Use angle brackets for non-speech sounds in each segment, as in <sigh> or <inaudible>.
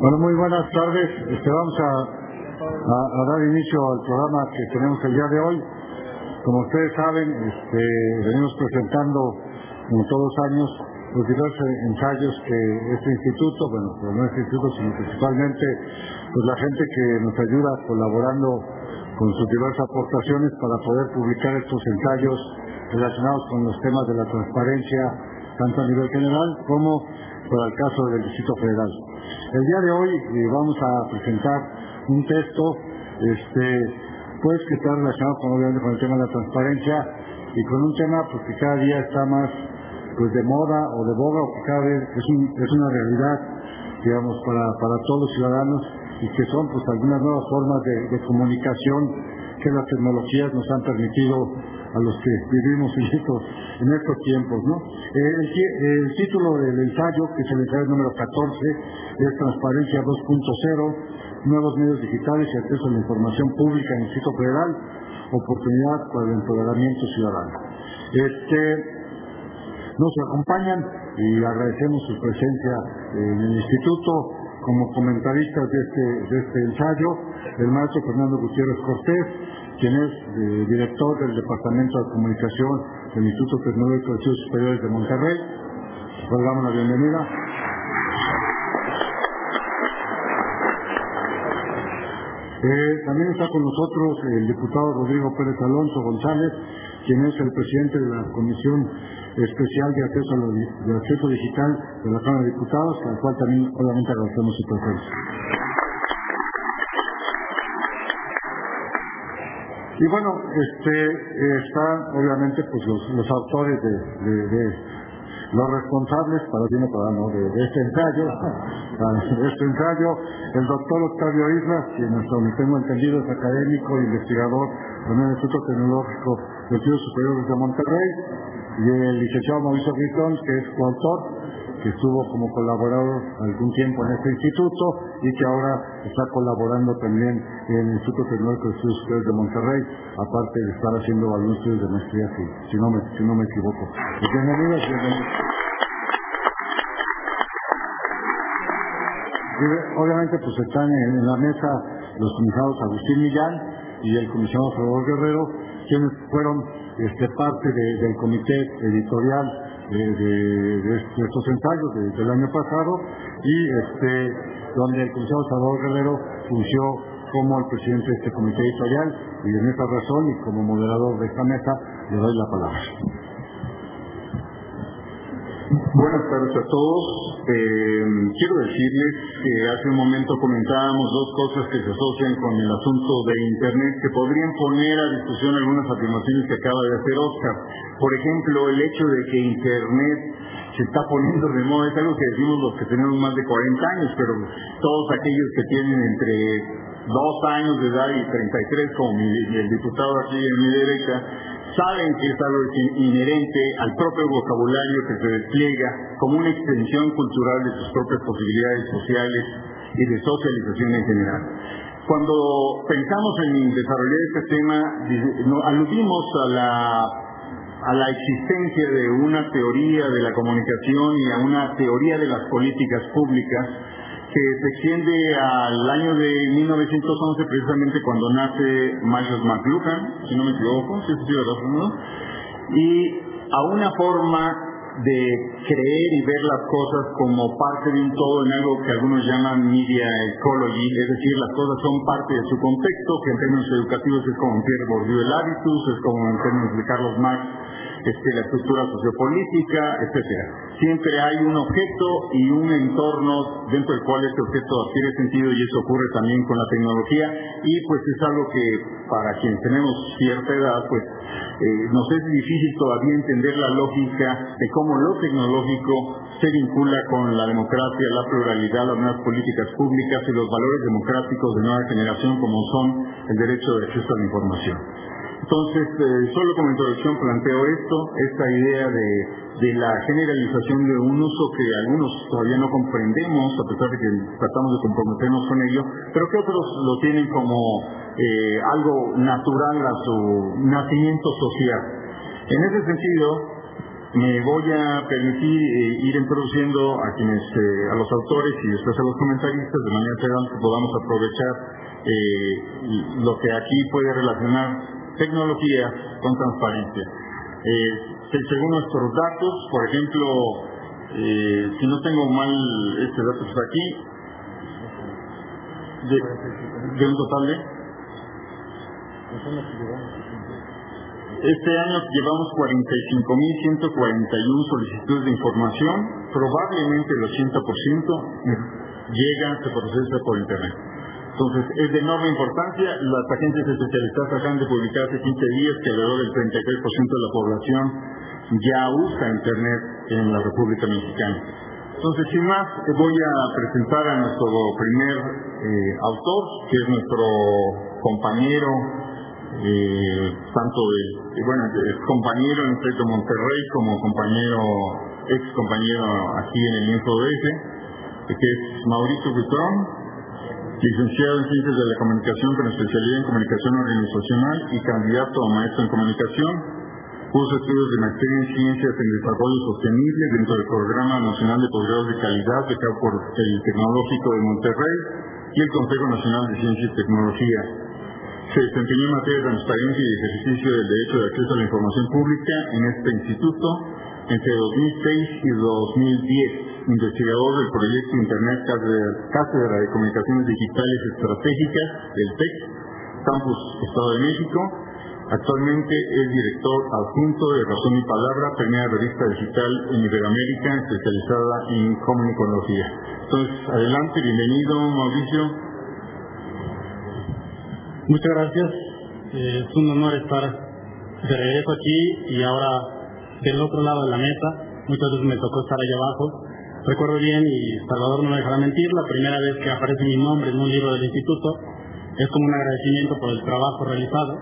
Bueno, muy buenas tardes. Este, vamos a, dar inicio al programa que tenemos el día de hoy. Como ustedes saben, este, venimos presentando, como todos los años, los diversos ensayos que este instituto, bueno, pero no este instituto, sino principalmente pues la gente que nos ayuda colaborando con sus diversas aportaciones para poder publicar estos ensayos relacionados con los temas de la transparencia, tanto a nivel general como para el caso del Distrito Federal. El día de hoy eh, vamos a presentar un texto este, pues que está relacionado con, obviamente, con el tema de la transparencia y con un tema pues, que cada día está más pues de moda o de boga o que cada vez es, es una realidad digamos para, para todos los ciudadanos y que son pues algunas nuevas formas de, de comunicación que las tecnologías nos han permitido a los que vivimos en estos, en estos tiempos. ¿no? El, el, título del ensayo, que es el ensayo número 14, es Transparencia 2.0, Nuevos Medios Digitales y Acceso a la Información Pública en el Distrito Federal, Oportunidad para el Empoderamiento Ciudadano. Este, nos acompañan y agradecemos su presencia en el Instituto como comentaristas de este, de este ensayo, el maestro Fernando Gutiérrez Cortés, quien es eh, director del Departamento de Comunicación del Instituto Tecnológico de Estudios Superiores de Monterrey. Le damos la bienvenida. Eh, también está con nosotros el diputado Rodrigo Pérez Alonso González, quien es el presidente de la Comisión Especial de Acceso, a de acceso Digital de la Cámara de Diputados, al cual también obviamente agradecemos su presencia. Y bueno, este, están obviamente pues los, autores de, los responsables, para bien o para no, de, este ensayo, <laughs> de este ensayo, el doctor Octavio Islas, quien hasta donde tengo entendido es académico e investigador en el Instituto Tecnológico de Estudios Superiores de Monterrey, y el licenciado Mauricio Gritón, que es coautor que estuvo como colaborador algún tiempo en este instituto y que ahora está colaborando también en el Instituto Tecnológico de Estudios Superiores de Monterrey, aparte de estar haciendo estudios de maestría, si, si, no, me, si no me equivoco. Bienvenidos, bienvenidos. Obviamente pues están en, la mesa los comisados Agustín Millán y el comisionado Salvador Guerrero, quienes fueron este, parte del comité editorial de, estos ensayos del año pasado y este donde el comisario Salvador Guerrero fungió como el presidente de este comité editorial y en esta razón y como moderador de esta mesa le doy la palabra. Buenas tardes a todos. Eh, quiero decirles que hace un momento comentábamos dos cosas que se asocian con el asunto de Internet que podrían poner a discusión algunas afirmaciones que acaba de hacer Oscar. Por ejemplo, el hecho de que Internet se está poniendo de moda es algo que decimos los que tenemos más de 40 años, pero todos aquellos que tienen entre dos años de edad y 33, como el diputado aquí en mi derecha, saben que es algo inherente al propio vocabulario que se despliega como una extensión cultural de sus propias posibilidades sociales y de socialización en general. Cuando pensamos en desarrollar este tema, aludimos a la, a la existencia de una teoría de la comunicación y a una teoría de las políticas públicas que se extiende al año de 1911, precisamente cuando nace Miles McLuhan, si no me equivoco, si es ¿no? y a una forma de creer y ver las cosas como parte de un todo en algo que algunos llaman media ecology, es decir, las cosas son parte de su contexto, que en términos educativos es como Pierre Bourdieu el hábitus, es como en términos de Carlos Marx este, la estructura sociopolítica, etcétera. Siempre hay un objeto y un entorno dentro del cual este objeto adquiere sentido y eso ocurre también con la tecnología y pues es algo que para quienes tenemos cierta edad pues eh, nos es difícil todavía entender la lógica de cómo lo tecnológico se vincula con la democracia, la pluralidad, las nuevas políticas públicas y los valores democráticos de nueva generación como son el derecho de acceso a la información. Entonces, eh, solo como introducción planteo esto, esta idea de, la generalización de un uso que algunos todavía no comprendemos, a pesar de que tratamos de comprometernos con ello, pero que otros lo tienen como eh, algo natural a su nacimiento social. En ese sentido, Me voy a permitir eh, ir introduciendo a quienes, eh, a los autores y después a los comentaristas de manera que podamos aprovechar lo que aquí puede relacionar tecnología con transparencia. según nuestros datos, por ejemplo, si no tengo mal este dato está aquí, de, de un total de este año llevamos 45.141 solicitudes de información, probablemente el 80% llega, se procesa por Internet. Entonces, es de enorme importancia. Las agencias especializadas acaban de publicar hace 15 días que alrededor del 33% de la población ya usa Internet en la República Mexicana. Entonces, sin más, voy a presentar a nuestro primer eh, autor, que es nuestro compañero eh, tanto de, bueno, es compañero en el Monterrey como compañero, ex compañero aquí en el InfoDF, que es Mauricio Butrón, licenciado en Ciencias de la Comunicación con especialidad en Comunicación Organizacional y candidato a maestro en Comunicación. Curso estudios de maestría en Ciencias en Desarrollo Sostenible dentro del Programa Nacional de Posgrados de Calidad becado por el Tecnológico de Monterrey y el Consejo Nacional de Ciencia y Tecnología se desempeñó en materia de transparencia y ejercicio del derecho de acceso a la información pública en este instituto entre 2006 y 2010, investigador del proyecto Internet Cátedra de Comunicaciones Digitales Estratégicas del TEC, Campus Estado de México. Actualmente es director adjunto de Razón y Palabra, primera revista digital en Iberoamérica especializada en comunicología. Entonces, adelante, bienvenido Mauricio. Muchas gracias. Eh, es un honor estar de regreso aquí y ahora del otro lado de la mesa. Muchas veces me tocó estar allá abajo. Recuerdo bien, y Salvador no me dejará mentir, la primera vez que aparece mi nombre en un libro del instituto es como un agradecimiento por el trabajo realizado.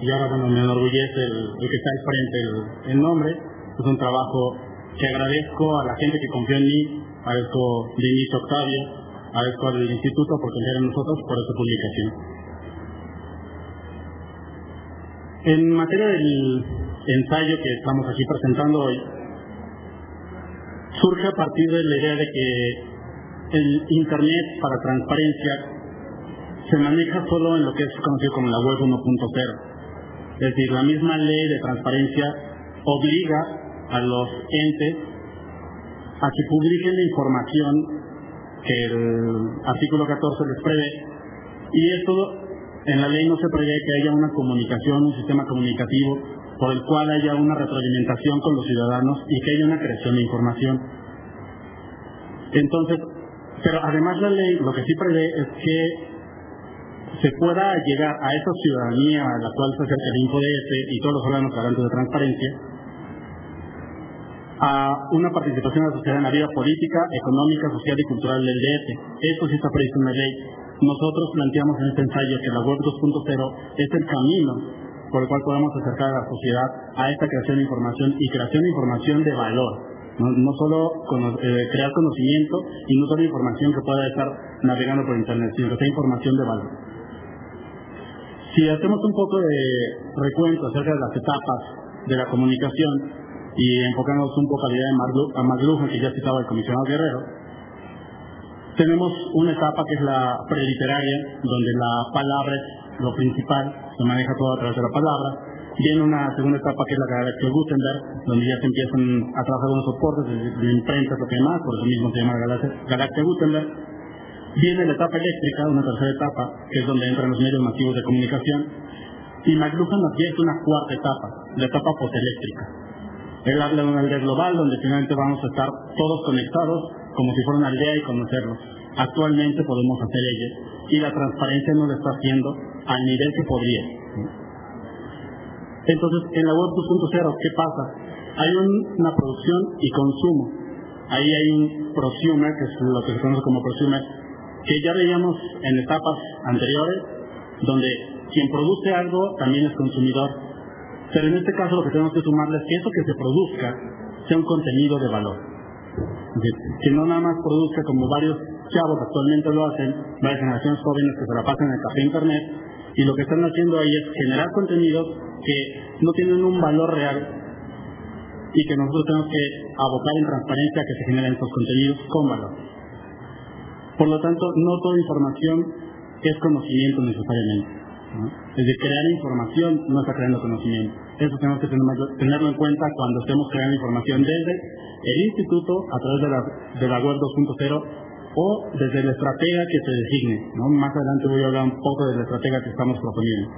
Y ahora, bueno, me enorgullece el, que está al frente el, nombre. Es un trabajo que agradezco a la gente que confió en mí, agradezco de inicio Octavio, agradezco al instituto por confiar en nosotros por esta publicación. En materia del ensayo que estamos aquí presentando hoy, surge a partir de la idea de que el Internet para transparencia se maneja solo en lo que es conocido como la web 1.0. Es decir, la misma ley de transparencia obliga a los entes a que publiquen la información que el artículo 14 les prevé y esto en la ley no se prevé que haya una comunicación, un sistema comunicativo por el cual haya una retroalimentación con los ciudadanos y que haya una creación de información. Entonces, pero además la ley lo que sí prevé es que se pueda llegar a esa ciudadanía a la cual se acerca el InfoDF y todos los órganos garantes de transparencia a una participación asociada en la vida política, económica, social y cultural del DF. Eso sí está previsto en la ley nosotros planteamos en este ensayo que la web 2.0 es el camino por el cual podemos acercar a la sociedad a esta creación de información y creación de información de valor. No, solo eh, crear conocimiento y no solo información que pueda estar navegando por Internet, sino que sea información de valor. Si hacemos un poco de recuento acerca de las etapas de la comunicación y enfocándonos un poco a la idea de McLuhan, que ya citaba el comisionado Guerrero, tenemos una etapa que es la preliteraria, donde la palabra lo principal, se maneja todo a través de la palabra. Viene una segunda etapa que es la Galaxia Gutenberg, donde ya se empiezan a trabajar unos soportes de, de imprenta, lo que más, por eso mismo se llama Galaxia, Gutenberg. Viene la etapa eléctrica, una tercera etapa, que es donde entran los medios masivos de comunicación. Y McLuhan advierte una cuarta etapa, la etapa posteléctrica. Él habla de una aldea global donde finalmente vamos a estar todos conectados como si fuera una aldea y conocerlos. Actualmente podemos hacer ello y la transparencia no lo está haciendo al nivel que podría. Entonces, en la web 2.0, ¿qué pasa? Hay una producción y consumo. Ahí hay un prosumer, que es lo que se conoce como prosumer, que ya veíamos en etapas anteriores, donde quien produce algo también es consumidor. Pero en este caso lo que tenemos que sumarle es que eso que se produzca sea un contenido de valor que no nada más produzca como varios chavos actualmente lo hacen, varias generaciones jóvenes que se la pasan en el café internet, y lo que están haciendo ahí es generar contenidos que no tienen un valor real y que nosotros tenemos que abocar en transparencia que se generen estos contenidos con valor. Por lo tanto, no toda información es conocimiento necesariamente. Es decir, crear información no está creando conocimiento. Eso tenemos que tenerlo en cuenta cuando estemos creando información desde el instituto a través de la, de la web 2.0 o desde la estratega que se designe. Más adelante voy a hablar un poco de la estratega que estamos proponiendo.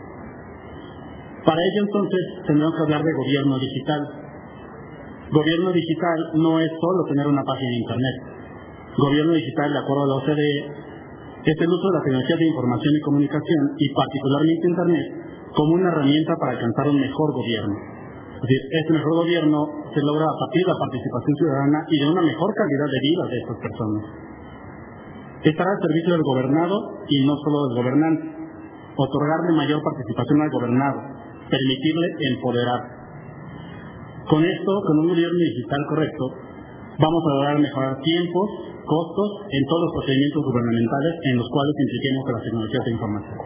Para ello entonces tendremos que hablar de gobierno digital. Gobierno digital no es solo tener una página de Internet. Gobierno digital, de acuerdo a la OCDE, es el uso de la tecnología de información y comunicación y particularmente Internet como una herramienta para alcanzar un mejor gobierno. Es decir, este mejor gobierno se logra a partir de la participación ciudadana y de una mejor calidad de vida de estas personas estará al servicio del gobernado y no solo del gobernante. Otorgarle mayor participación al gobernado, permitirle empoderar. Con esto, con un gobierno digital correcto, vamos a lograr mejorar tiempos, costos en todos los procedimientos gubernamentales en los cuales impliquemos las tecnologías de información.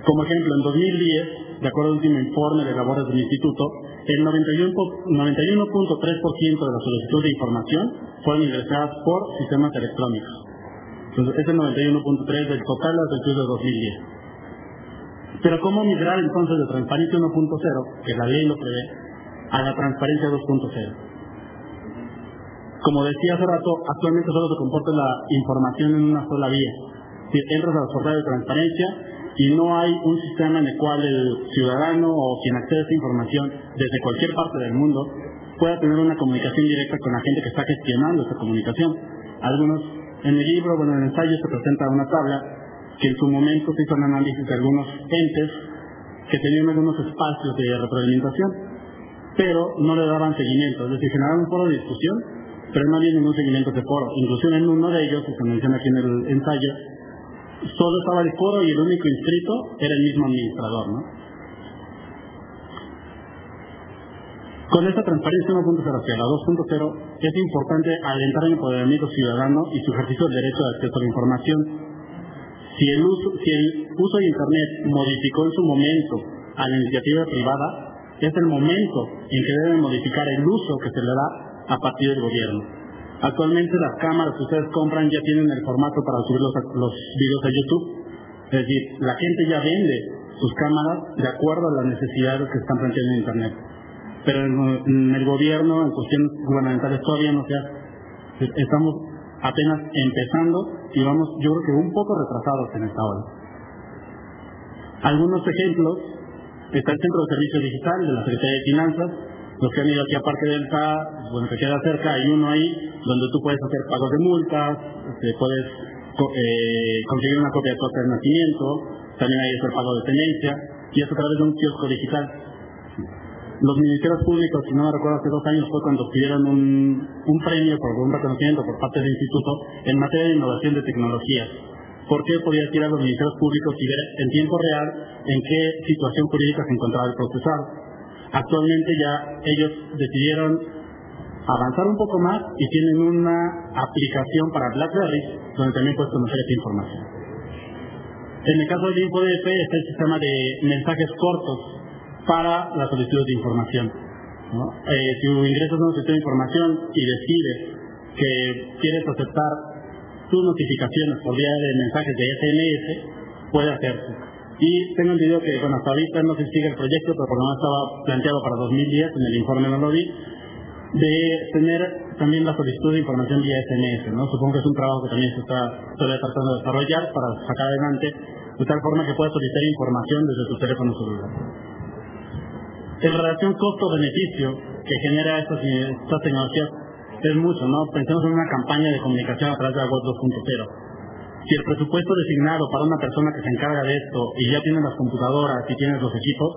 Como ejemplo, en 2010, de acuerdo al último informe de labores del Instituto, el 91.3% de las solicitudes de información fueron ingresadas por sistemas electrónicos. Entonces, es el 91.3 del total de las solicitudes de 2010. Pero ¿cómo migrar entonces de transparencia 1.0, que la ley lo prevé, a la transparencia 2.0? Como decía hace rato, actualmente solo se comporta la información en una sola vía. Si entras a los portales de transparencia y no hay un sistema en el cual el ciudadano o quien accede a esta información desde cualquier parte del mundo pueda tener una comunicación directa con la gente que está gestionando esa comunicación. Algunos, en el libro, bueno, en el ensayo se presenta una tabla que en su momento se hizo un análisis de algunos entes que tenían algunos espacios de retroalimentación, pero no le daban seguimiento, es decir, generaban un foro de discusión, pero no había ningún seguimiento de foro. Incluso en uno de ellos, que se menciona aquí en el ensayo, solo estaba el foro y el único inscrito era el mismo administrador, ¿no? Con esta transparencia 1.0 hacia la 2.0 es importante alentar el empoderamiento ciudadano y su ejercicio del derecho de acceso a la información. Si el, uso, de Internet modificó en su momento a la iniciativa privada, es el momento en que deben modificar el uso que se le da a partir del gobierno. Actualmente las cámaras que ustedes compran ya tienen el formato para subir los, videos a YouTube. Es decir, la gente ya vende sus cámaras de acuerdo a las necesidades que están planteando en Internet. Pero en, el gobierno, en cuestiones gubernamentales, todavía no se hace. Estamos apenas empezando y vamos, yo creo que un poco retrasados en esta hora. Algunos ejemplos, está el Centro de Servicio Digital de la Secretaría de Finanzas, los que han ido aquí aparte del SA, bueno, te queda cerca, hay uno ahí donde tú puedes hacer pagos de multas, este, puedes eh, conseguir una copia de tu acta de nacimiento, también hay el pago de tenencia, y eso a través de un kiosco digital. Los ministerios públicos, si no me recuerdo, hace dos años fue cuando pidieron un, un premio por un reconocimiento por parte del instituto en materia de innovación de tecnologías. ¿Por qué podía ir a los ministerios públicos y ver en tiempo real en qué situación jurídica se encontraba el procesado? Actualmente ya ellos decidieron avanzar un poco más y tienen una aplicación para BlackBerry donde también puedes conocer esta información. En el caso del InfoDF está el sistema de mensajes cortos para la solicitud de información. Eh, si ingresas a una solicitud de información y decides que quieres aceptar tus notificaciones por vía de mensajes de SMS, puede hacerse. Y tengo entendido que, bueno, hasta ahorita no se sigue el proyecto, pero por lo menos estaba planteado para 2010, en el informe no lo vi, de tener también la solicitud de información vía SMS, ¿no? Supongo que es un trabajo que también se está tratando de desarrollar para sacar adelante, de tal forma que puedas solicitar información desde tu teléfono celular. En relación costo-beneficio que genera estas, estas tecnologías es mucho, ¿no? Pensemos en una campaña de comunicación a través de la web 2.0 si el presupuesto designado para una persona que se encarga de esto y ya tiene las computadoras y tiene los equipos,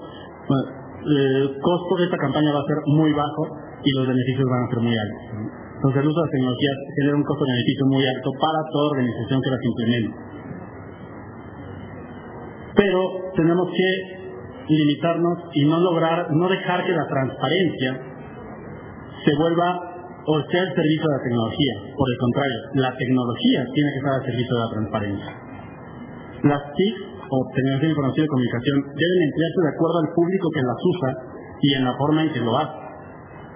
pues, el costo de esta campaña va a ser muy bajo y los beneficios van a ser muy altos. Entonces el uso de las tecnologías genera un costo-beneficio muy alto para toda organización que las implemente. Pero tenemos que limitarnos y no lograr, no dejar que la transparencia se vuelva o sea al servicio de la tecnología. Por el contrario, la tecnología tiene que estar al servicio de la transparencia. Las TIC, o tecnología de información y comunicación, deben emplearse de acuerdo al público que las usa y en la forma en que lo hace.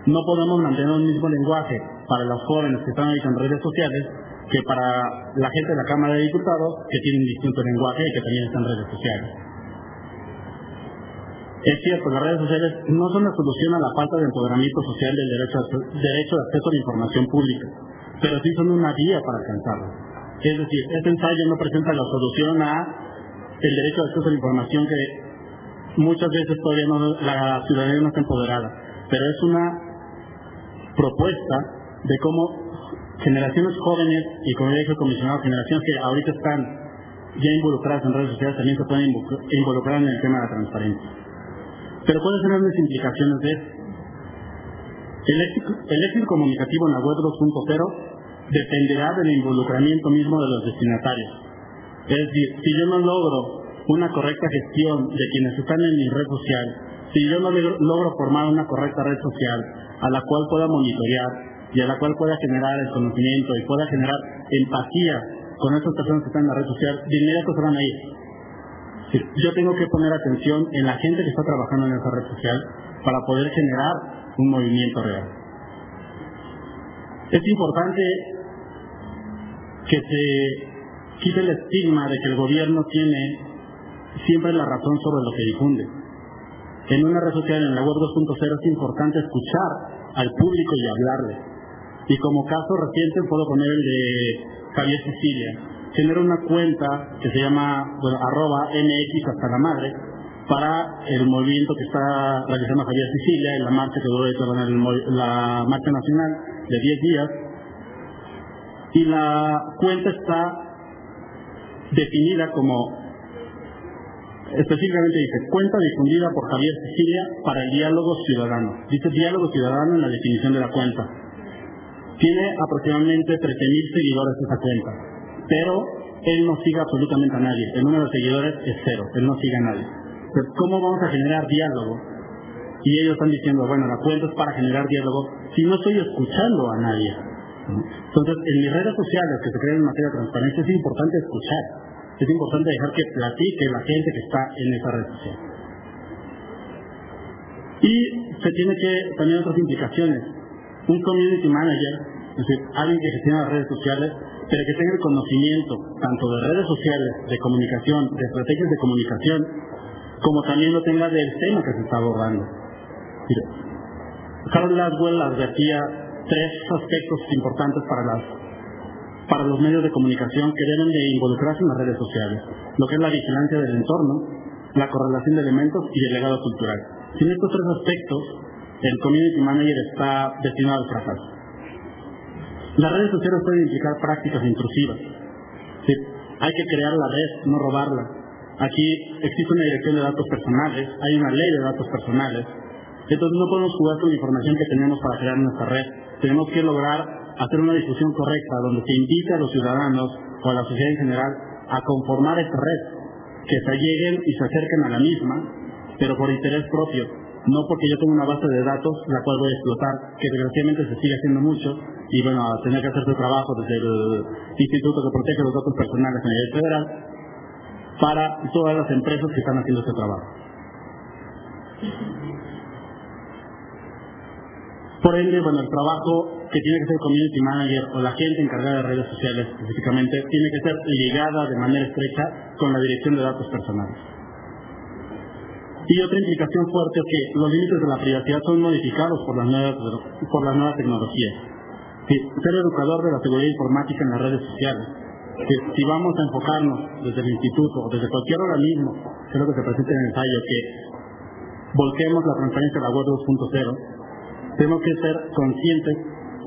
No podemos mantener un mismo lenguaje para los jóvenes que están ahorita en redes sociales que para la gente de la Cámara de Diputados que tienen distinto lenguaje y que también están en redes sociales. Es cierto, las redes sociales no son la solución a la falta de empoderamiento social del derecho, derecho de acceso a la información pública, pero sí son una vía para alcanzarlo. Es decir, este ensayo no presenta la solución a el derecho de acceso a la información que muchas veces todavía no, la ciudadanía no está empoderada, pero es una propuesta de cómo generaciones jóvenes y como ya dijo el comisionado, generaciones que ahorita están ya involucradas en redes sociales también se pueden involucrar en el tema de la transparencia. Pero ¿cuáles serán las implicaciones de esto? El éxito, el éxito comunicativo en la web 2.0 dependerá del involucramiento mismo de los destinatarios. Es decir, si yo no logro una correcta gestión de quienes están en mi red social, si yo no logro formar una correcta red social a la cual pueda monitorear y a la cual pueda generar el conocimiento y pueda generar empatía con esas personas que están en la red social, de inmediato se van a ir. Yo tengo que poner atención en la gente que está trabajando en esa red social para poder generar un movimiento real. Es importante que se quite el estigma de que el gobierno tiene siempre la razón sobre lo que difunde. En una red social, en la web 2.0, es importante escuchar al público y hablarle. Y como caso reciente puedo poner el de Javier Sicilia. Genera una cuenta que se llama, bueno, arroba MX hasta la madre, para el movimiento que está realizando Javier Sicilia en la marcha que duró la marcha nacional de 10 días. Y la cuenta está definida como específicamente dice, cuenta difundida por Javier Sicilia para el diálogo ciudadano. Dice diálogo ciudadano en la definición de la cuenta. Tiene aproximadamente 13.000 seguidores esa cuenta, pero él no sigue absolutamente a nadie. El número de seguidores es cero, él no sigue a nadie. Pero ¿cómo vamos a generar diálogo? Y ellos están diciendo, bueno, la cuenta es para generar diálogo si no estoy escuchando a nadie. Entonces, en mis redes sociales que se crean en materia de transparencia es importante escuchar es importante dejar que platique la gente que está en esa red social. Y se tiene que también otras implicaciones. Un community manager, es decir, alguien que gestiona las redes sociales, pero que tenga el conocimiento tanto de redes sociales, de comunicación, de estrategias de comunicación, como también lo tenga del tema que se está abordando. Carol Laswell advertía tres aspectos importantes para las para los medios de comunicación que deben de involucrarse en las redes sociales, lo que es la vigilancia del entorno, la correlación de elementos y el legado cultural. Sin estos tres aspectos, el community manager está destinado al fracaso. Las redes sociales pueden implicar prácticas intrusivas. hay que crear la red, no robarla. Aquí existe una dirección de datos personales, hay una ley de datos personales. Entonces no podemos jugar con la información que tenemos para crear nuestra red. Tenemos que lograr hacer una discusión correcta donde se invite a los ciudadanos o a la sociedad en general a conformar esta red, que se lleguen y se acerquen a la misma, pero por interés propio, no porque yo tengo una base de datos la cual voy a explotar, que desgraciadamente se sigue haciendo mucho, y bueno, a tener que hacer su trabajo desde el Instituto que protege los datos personales a nivel federal, para todas las empresas que están haciendo este trabajo. Por ende, bueno, el trabajo que tiene que ser community manager o la gente encargada de redes sociales específicamente, tiene que ser ligada de manera estrecha con la dirección de datos personales. Y otra implicación fuerte es que los límites de la privacidad son modificados por las nuevas, por las nuevas tecnologías. ser educador de la seguridad informática en las redes sociales. si vamos a enfocarnos desde el instituto o desde cualquier organismo, lo que se presenta en el ensayo, que volquemos la transparencia de la web 2.0, tenemos que ser conscientes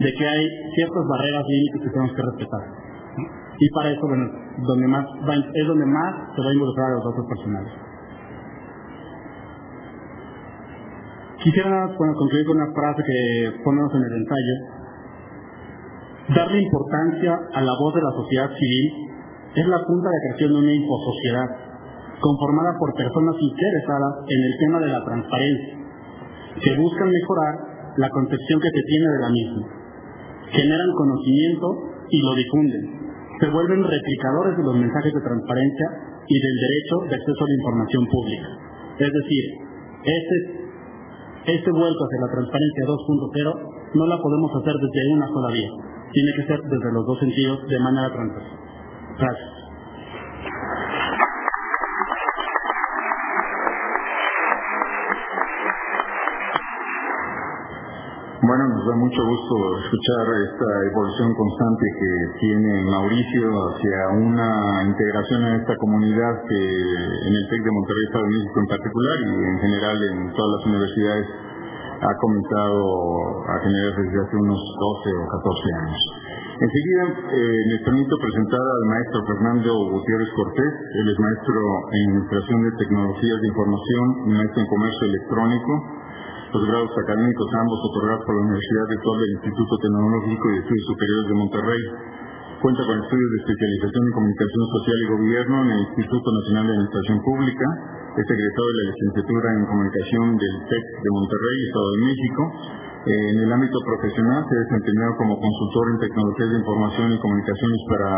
de que hay ciertas barreras límites que tenemos que respetar. Y para eso, es donde más se va a involucrar a los datos personales. Quisiera concluir con una frase que ponemos en el ensayo. Darle importancia a la voz de la sociedad civil es la punta de creación de una infosociedad conformada por personas interesadas en el tema de la transparencia, que buscan mejorar la concepción que se tiene de la misma generan conocimiento y lo difunden. Se vuelven replicadores de los mensajes de transparencia y del derecho de acceso a la información pública. Es decir, ese este vuelco hacia la transparencia 2.0 no la podemos hacer desde una sola vía. Tiene que ser desde los dos sentidos de manera transversal. Gracias. Bueno, nos da mucho gusto escuchar esta evolución constante que tiene Mauricio hacia una integración en esta comunidad que en el TEC de Monterrey, Estado de México en particular y en general en todas las universidades ha comenzado a generar desde hace unos 12 o 14 años. Enseguida eh, les permito presentar al maestro Fernando Gutiérrez Cortés. Él es maestro en Administración de Tecnologías de Información y maestro en Comercio Electrónico los grados académicos ambos otorgados por la Universidad Virtual del Instituto Tecnológico y de Estudios Superiores de Monterrey. Cuenta con estudios de especialización en comunicación social y gobierno en el Instituto Nacional de Administración Pública. Es egresado de la licenciatura en comunicación del TEC de Monterrey, Estado de México. En el ámbito profesional se ha desempeñado como consultor en tecnologías de información y comunicaciones para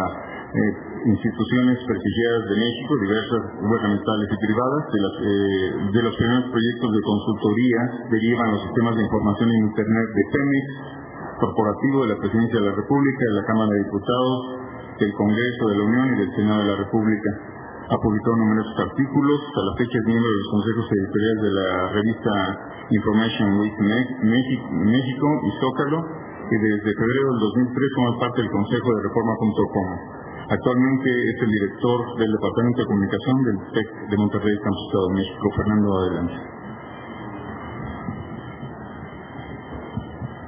eh, instituciones prestigiadas de México, diversas gubernamentales y privadas. De, las, eh, de los primeros proyectos de consultoría derivan los sistemas de información en Internet de Pemex, corporativo de la Presidencia de la República, de la Cámara de Diputados, del Congreso de la Unión y del Senado de la República. Ha publicado numerosos artículos, a la fecha es miembro de los consejos editoriales de la revista Information Week México y Zócalo, y desde febrero del 2003 forma parte del Consejo de Reforma.com. Actualmente es el director del Departamento de Comunicación del TEC de Monterrey, Campus Estado de México. Fernando, adelante.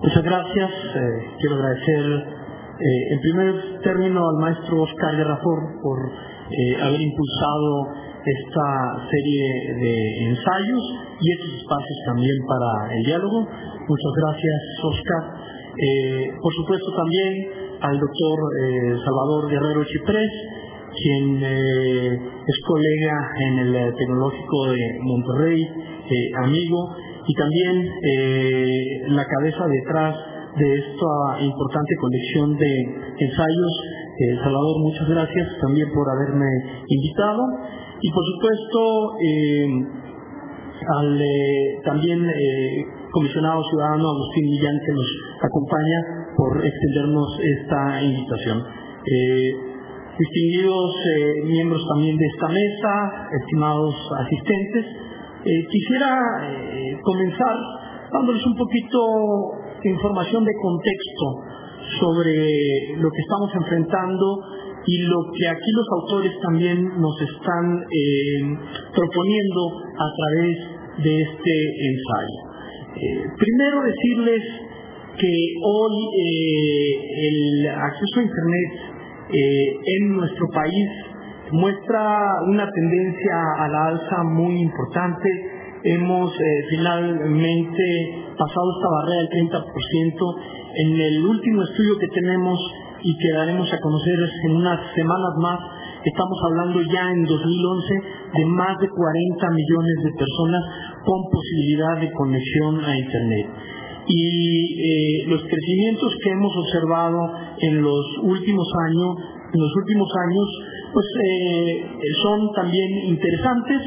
Muchas gracias. Eh, quiero agradecer eh, en primer término al maestro Oscar Garrafón por eh, haber impulsado esta serie de ensayos y estos espacios también para el diálogo. Muchas gracias, Oscar. por supuesto también al doctor eh, Salvador Guerrero Chiprés, quien eh, es colega en el eh, Tecnológico de Monterrey, amigo, y también la cabeza detrás de esta importante colección de ensayos. Salvador, muchas gracias también por haberme invitado. Y por supuesto, al también comisionado ciudadano Agustín Millán que nos acompaña por extendernos esta invitación. Eh, distinguidos eh, miembros también de esta mesa, estimados asistentes, eh, quisiera comenzar dándoles un poquito de información de contexto sobre lo que estamos enfrentando y lo que aquí los autores también nos están proponiendo a través de este ensayo. Eh, primero decirles que hoy eh, el acceso a Internet eh, en nuestro país muestra una tendencia a la alza muy importante. Hemos finalmente pasado esta barrera del 30%. En el último estudio que tenemos y que daremos a conocer en unas semanas más, Estamos hablando ya en 2011 de más de 40 millones de personas con posibilidad de conexión a Internet. Y eh, los crecimientos que hemos observado en los últimos años, en los últimos años, pues eh, son también interesantes,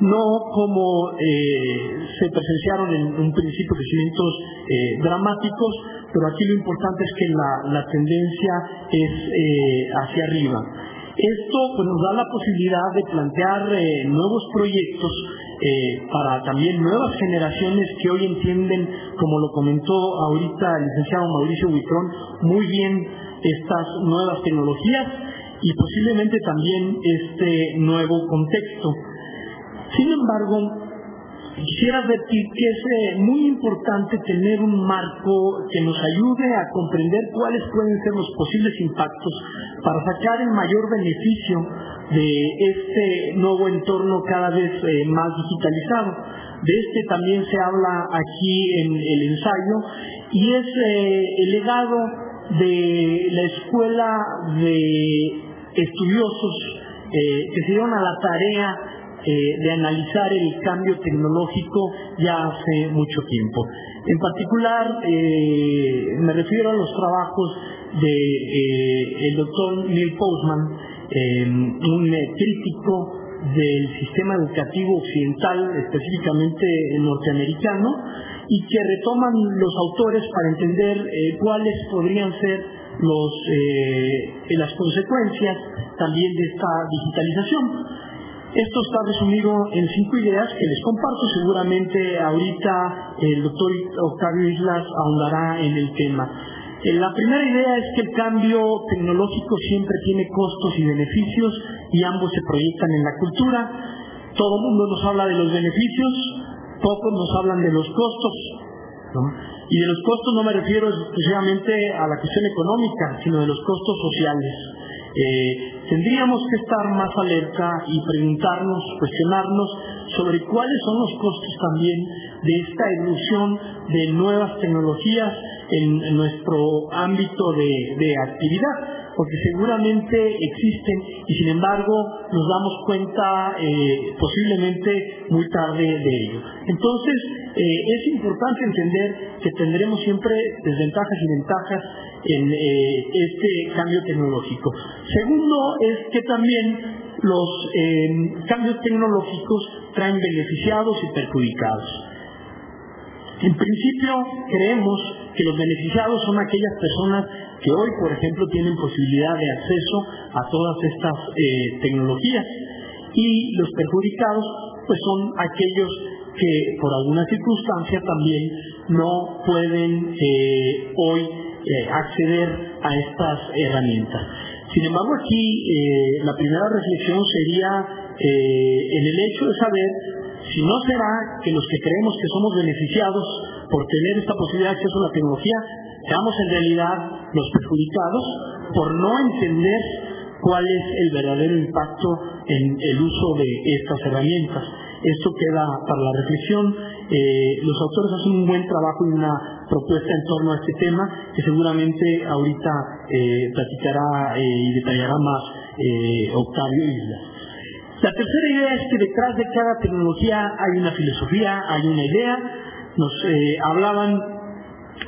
no como eh, se presenciaron en un principio crecimientos dramáticos, pero aquí lo importante es que la, tendencia es hacia arriba. Esto pues, nos da la posibilidad de plantear eh, nuevos proyectos eh, para también nuevas generaciones que hoy entienden, como lo comentó ahorita el licenciado Mauricio Buitrón, muy bien estas nuevas tecnologías y posiblemente también este nuevo contexto. Sin embargo, Quisiera advertir que es eh, muy importante tener un marco que nos ayude a comprender cuáles pueden ser los posibles impactos para sacar el mayor beneficio de este nuevo entorno cada vez eh, más digitalizado. De este también se habla aquí en el ensayo y es eh, el legado de la escuela de estudiosos que se dieron a la tarea eh, de analizar el cambio tecnológico ya hace mucho tiempo. En particular, eh, me refiero a los trabajos del de, eh, doctor Neil Postman, un crítico del sistema educativo occidental, específicamente norteamericano, y que retoman los autores para entender eh, cuáles podrían ser eh, las consecuencias también de esta digitalización. Esto está resumido en cinco ideas que les comparto. Seguramente ahorita el doctor Octavio Islas ahondará en el tema. Eh, la primera idea es que el cambio tecnológico siempre tiene costos y beneficios y ambos se proyectan en la cultura. Todo el mundo nos habla de los beneficios, pocos nos hablan de los costos. Y de los costos no me refiero exclusivamente a la cuestión económica, sino de los costos sociales. Eh, tendríamos que estar más alerta y preguntarnos, cuestionarnos sobre cuáles son los costos también de esta evolución de nuevas tecnologías en, nuestro ámbito de actividad porque seguramente existen y sin embargo nos damos cuenta eh, posiblemente muy tarde de ello. Entonces, eh, es importante entender que tendremos siempre desventajas y ventajas en eh, este cambio tecnológico. Segundo es que también los cambios tecnológicos traen beneficiados y perjudicados. En principio, creemos que los beneficiados son aquellas personas que hoy, por ejemplo, tienen posibilidad de acceso a todas estas eh, tecnologías. Y los perjudicados, pues son aquellos que por alguna circunstancia también no pueden eh, hoy eh, acceder a estas herramientas. Sin embargo, aquí la primera reflexión sería en el hecho de saber si no será que los que creemos que somos beneficiados por tener esta posibilidad de acceso a la tecnología seamos en realidad los perjudicados por no entender cuál es el verdadero impacto en el uso de estas herramientas. Esto queda para la reflexión. Eh, los autores hacen un buen trabajo y una propuesta en torno a este tema que seguramente ahorita eh, platicará eh, y detallará más Octavio Isla. La tercera idea es que detrás de cada tecnología hay una filosofía, hay una idea. Nos hablaban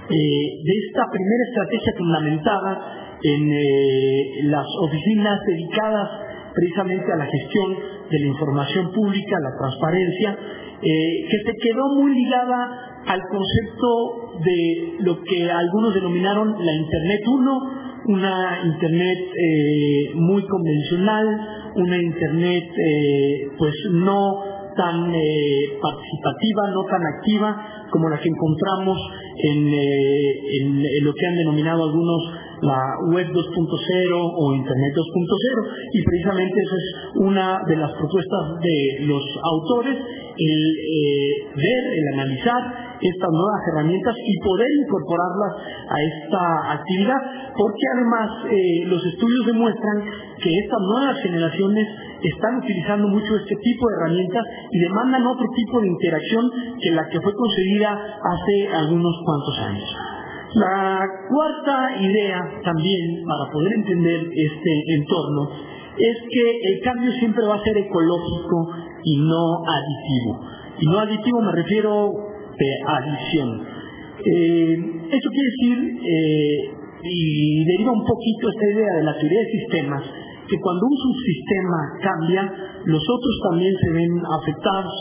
eh, de esta primera estrategia fundamentada en eh, las oficinas dedicadas precisamente a la gestión de la información pública, la transparencia, eh, que se quedó muy ligada al concepto de lo que algunos denominaron la Internet 1, una Internet muy convencional, una Internet pues no tan participativa, no tan activa como la que encontramos eh, en, lo que han denominado algunos la web 2.0 o internet 2.0 y precisamente esa es una de las propuestas de los autores el eh, ver, el analizar estas nuevas herramientas y poder incorporarlas a esta actividad porque además eh, los estudios demuestran que estas nuevas generaciones están utilizando mucho este tipo de herramientas y demandan otro tipo de interacción que la que fue concebida hace algunos cuantos años. La cuarta idea también para poder entender este entorno es que el cambio siempre va a ser ecológico y no aditivo. Y no aditivo me refiero de adición. Eh, eso quiere decir, eh, y deriva un poquito esta idea de la teoría de sistemas, que cuando un subsistema cambia, los otros también se ven afectados.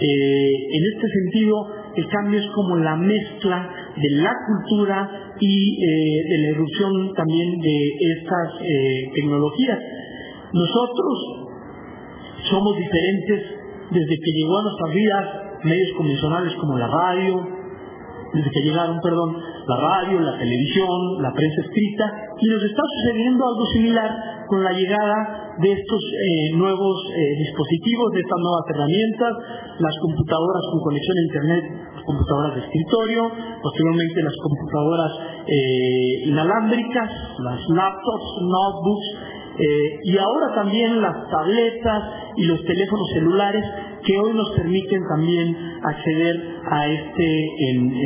Eh, en este sentido, el cambio es como la mezcla de la cultura y eh, de la erupción también de estas eh, tecnologías. Nosotros somos diferentes desde que llegó a nuestras vidas medios convencionales como la radio, desde que llegaron, perdón, la radio, la televisión, la prensa escrita, y nos está sucediendo algo similar con la llegada de estos eh, nuevos eh, dispositivos, de estas nuevas herramientas, las computadoras con conexión a Internet, computadoras de escritorio, posteriormente las computadoras eh, inalámbricas, las laptops, notebooks, y ahora también las tabletas y los teléfonos celulares que hoy nos permiten también acceder a este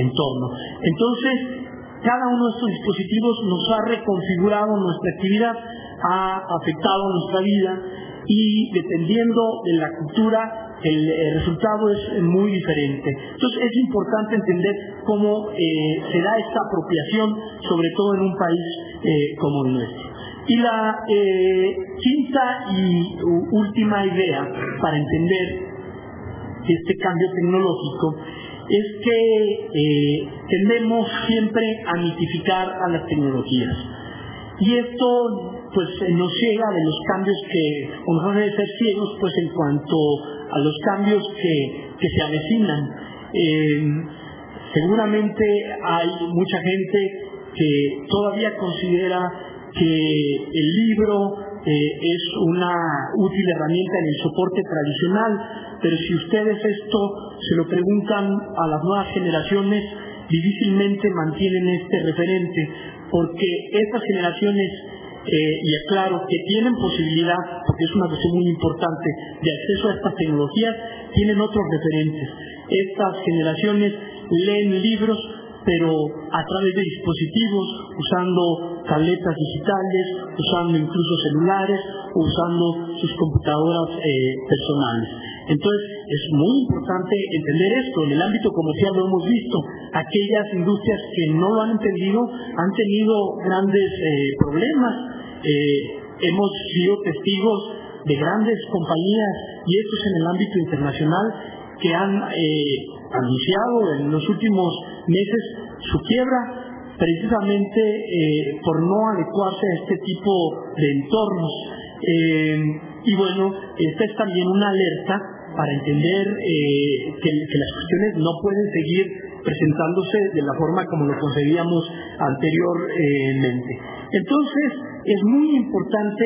entorno. Entonces, cada uno de estos dispositivos nos ha reconfigurado nuestra actividad, ha afectado nuestra vida y dependiendo de la cultura el, resultado es muy diferente. Entonces es importante entender cómo eh, se da esta apropiación, sobre todo en un país eh, como el nuestro. Y la eh, quinta y última idea para entender este cambio tecnológico es que eh, tendemos siempre a mitificar a las tecnologías. Y esto pues nos llega de los cambios que, o nos de ser ciegos pues en cuanto a los cambios que, que se avecinan. Eh, seguramente hay mucha gente que todavía considera que el libro eh, es una útil herramienta en el soporte tradicional, pero si ustedes esto se lo preguntan a las nuevas generaciones, difícilmente mantienen este referente, porque estas generaciones, eh, y aclaro, que tienen posibilidad, porque es una cuestión muy importante, de acceso a estas tecnologías, tienen otros referentes. Estas generaciones leen libros pero a través de dispositivos, usando tabletas digitales, usando incluso celulares, usando sus computadoras eh, personales. Entonces, es muy importante entender esto. En el ámbito comercial lo hemos visto. Aquellas industrias que no lo han entendido han tenido grandes eh, problemas. Eh, hemos sido testigos de grandes compañías, y esto es en el ámbito internacional, que han anunciado en los últimos meses su quiebra precisamente eh, por no adecuarse a este tipo de entornos. Eh, y bueno, esta es también una alerta para entender eh, que, las cuestiones no pueden seguir presentándose de la forma como lo concebíamos anteriormente. Entonces, es muy importante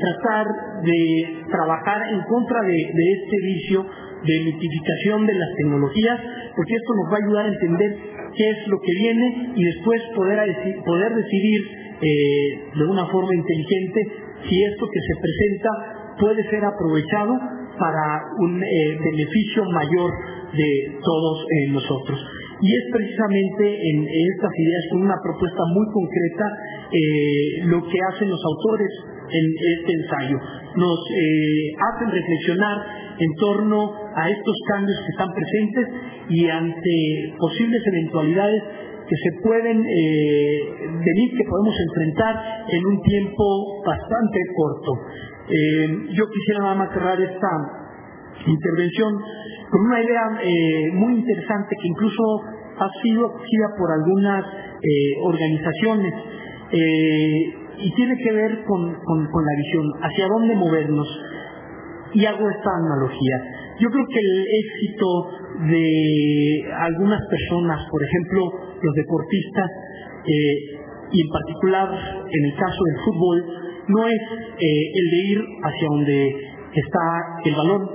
tratar de trabajar en contra de este vicio de mitificación de las tecnologías, porque esto nos va a ayudar a entender qué es lo que viene y después poder, poder decidir eh, de una forma inteligente si esto que se presenta puede ser aprovechado para un eh, beneficio mayor de todos eh, nosotros. Y es precisamente en, estas ideas, con una propuesta muy concreta, lo que hacen los autores en este ensayo. Nos hacen reflexionar en torno a estos cambios que están presentes y ante posibles eventualidades que se pueden eh, venir, que podemos enfrentar en un tiempo bastante corto. Eh, yo quisiera nada más cerrar esta intervención con una idea eh, muy interesante que incluso ha sido acogida por algunas organizaciones y tiene que ver con la visión, hacia dónde movernos. Y hago esta analogía. Yo creo que el éxito de algunas personas, por ejemplo, los deportistas, eh, y en particular en el caso del fútbol, no es eh, el de ir hacia donde está el balón,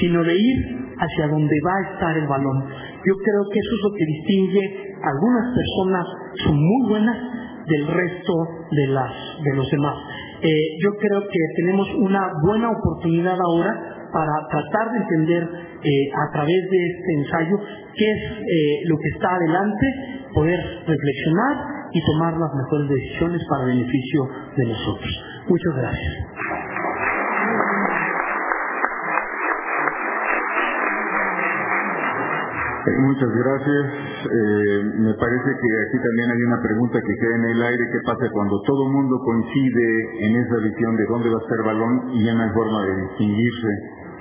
sino de ir hacia donde va a estar el balón. Yo creo que eso es lo que distingue a algunas personas son muy buenas del resto de las de los demás. Eh, yo creo que tenemos una buena oportunidad ahora para tratar de entender eh, a través de este ensayo qué es eh, lo que está adelante, poder reflexionar y tomar las mejores decisiones para beneficio de nosotros. Muchas gracias. Muchas gracias. me parece que aquí también hay una pregunta que queda en el aire. ¿Qué pasa cuando todo el mundo coincide en esa visión de dónde va a estar balón y ya no hay forma de distinguirse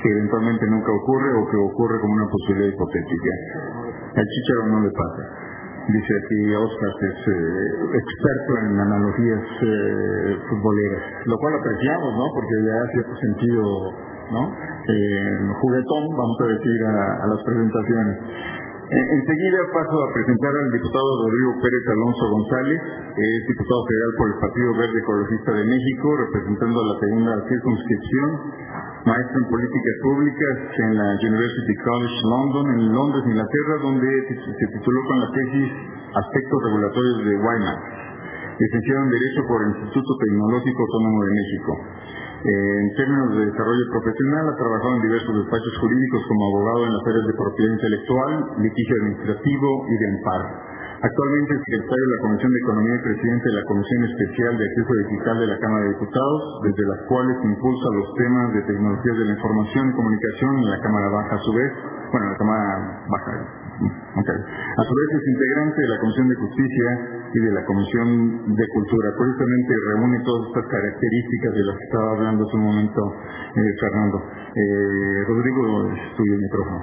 que eventualmente nunca ocurre o que ocurre como una posibilidad hipotética. Al Chicharo no le pasa. Dice aquí Oscar que es eh, experto en analogías eh, futboleras, lo cual apreciamos, ¿no? Porque le da cierto sentido, Eh, juguetón, vamos a decir, a las presentaciones. Enseguida paso a presentar al diputado Rodrigo Pérez Alonso González, es diputado federal por el Partido Verde Ecologista de México, representando a la segunda circunscripción, maestro en políticas públicas en la University College London, en Londres, Inglaterra, donde se tituló con la tesis Aspectos regulatorios de Weimar, licenciado en Derecho por el Instituto Tecnológico Autónomo de México. Eh, en términos de desarrollo profesional, ha trabajado en diversos despachos jurídicos como abogado en las áreas de propiedad intelectual, litigio administrativo y de amparo. Actualmente es secretario de la Comisión de Economía y presidente de la Comisión Especial de Acceso Digital de la Cámara de Diputados, desde las cuales impulsa los temas de tecnologías de la información y comunicación en la Cámara Baja a su vez, bueno, la Cámara Baja, a su vez es integrante de la Comisión de Justicia y de la Comisión de Cultura. Curiosamente reúne todas estas características de las que estaba hablando hace un momento eh, Fernando. Eh, Rodrigo, es tuyo el micrófono.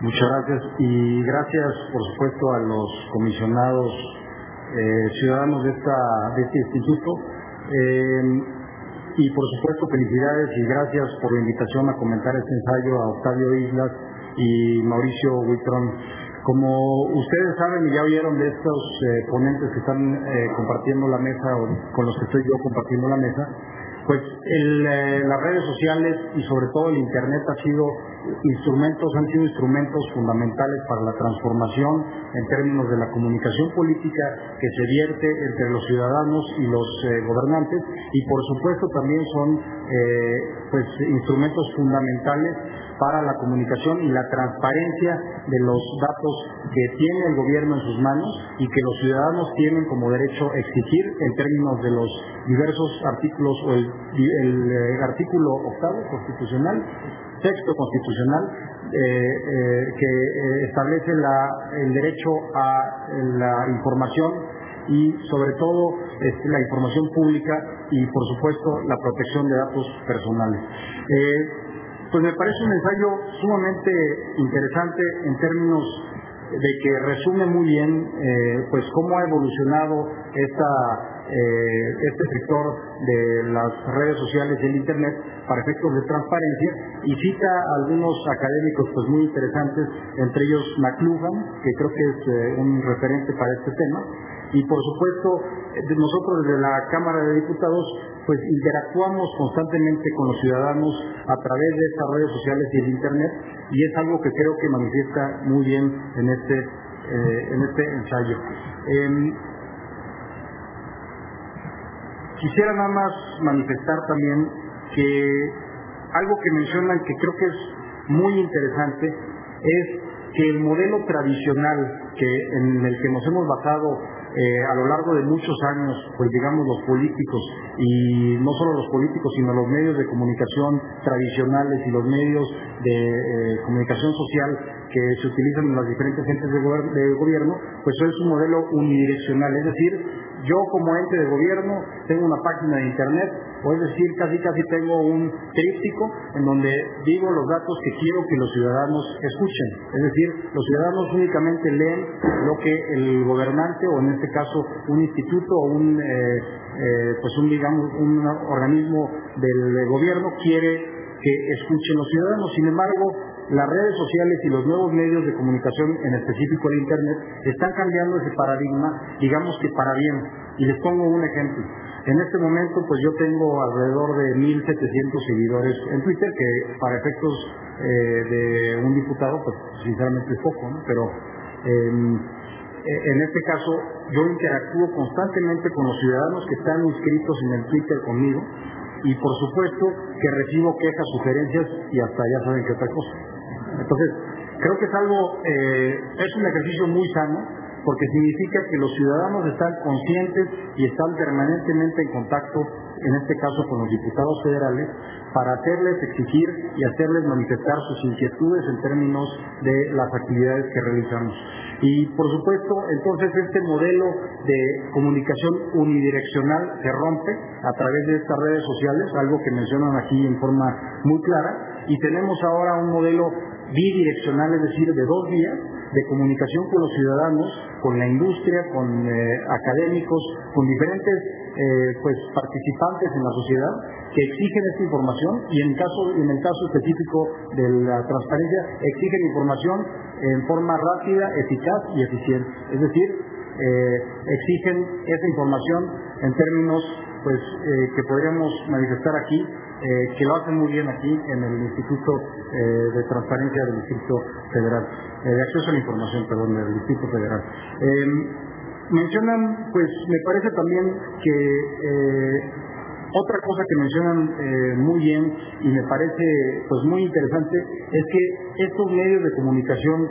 Muchas gracias y gracias por supuesto a los comisionados eh, ciudadanos de, este instituto y por supuesto felicidades y gracias por la invitación a comentar este ensayo a Octavio Islas y Mauricio Huitrón. Como ustedes saben y ya oyeron de estos eh, ponentes que están compartiendo la mesa o con los que estoy yo compartiendo la mesa, pues las redes sociales y sobre todo el Internet ha sido instrumentos, han sido instrumentos fundamentales para la transformación en términos de la comunicación política que se vierte entre los ciudadanos y los eh, gobernantes. Y por supuesto también son eh, pues instrumentos fundamentales para la comunicación y la transparencia de los datos que tiene el gobierno en sus manos y que los ciudadanos tienen como derecho exigir en términos de los diversos artículos o el, eh, artículo octavo constitucional texto constitucional eh, eh, que eh, establece el derecho a la información y sobre todo este, la información pública y por supuesto la protección de datos personales. pues me parece un ensayo sumamente interesante en términos de que resume muy bien pues cómo ha evolucionado esta eh, este sector de las redes sociales y el Internet para efectos de transparencia y cita algunos académicos pues muy interesantes, entre ellos McLuhan, que creo que es eh, un referente para este tema, y por supuesto eh, nosotros desde la Cámara de Diputados pues interactuamos constantemente con los ciudadanos a través de estas redes sociales y el Internet y es algo que creo que manifiesta muy bien en este, en este ensayo. Quisiera nada más manifestar también que algo que mencionan que creo que es muy interesante es que el modelo tradicional que en el que nos hemos basado eh, a lo largo de muchos años, pues digamos los políticos y no solo los políticos, sino los medios de comunicación tradicionales y los medios de eh, comunicación social que se utilizan en las diferentes entes de, de gobierno, pues es un modelo unidireccional, es decir, yo como ente de gobierno tengo una página de internet, o es decir, casi casi tengo un tríptico en donde digo los datos que quiero que los ciudadanos escuchen. Es decir, los ciudadanos únicamente leen lo que el gobernante, o en este caso un instituto o un, eh, eh, pues un, digamos, un organismo del gobierno quiere que escuchen los ciudadanos. Sin embargo, las redes sociales y los nuevos medios de comunicación, en específico el Internet, están cambiando ese paradigma, digamos que para bien. Y les pongo un ejemplo. En este momento, pues yo tengo alrededor de 1.700 seguidores en Twitter, que para efectos eh, de un diputado, pues sinceramente es poco, ¿no? Pero em, e, en este caso, yo interactúo constantemente con los ciudadanos que están inscritos en el Twitter conmigo y por supuesto que recibo quejas, sugerencias y hasta ya saben que otra cosa. Entonces, creo que es algo, eh, es un ejercicio muy sano, porque significa que los ciudadanos están conscientes y están permanentemente en contacto, en este caso con los diputados federales, para hacerles exigir y hacerles manifestar sus inquietudes en términos de las actividades que realizamos. Y por supuesto, entonces este modelo de comunicación unidireccional se rompe a través de estas redes sociales, algo que mencionan aquí en forma muy clara, y tenemos ahora un modelo bidireccional, es decir, de dos vías de comunicación con los ciudadanos, con la industria, con eh, académicos, con diferentes eh, pues participantes en la sociedad que exigen esta información y en caso en el caso específico de la transparencia exigen información en forma rápida, eficaz y eficiente. Es decir, eh, exigen esa información en términos pues que podríamos manifestar aquí eh, que lo hacen muy bien aquí en el Instituto eh, de Transparencia del Distrito Federal, eh, de Acceso a la Información, perdón, del Distrito Federal. Em, mencionan, pues me parece también que otra cosa que mencionan muy bien y me parece pues muy interesante es que estos medios de comunicación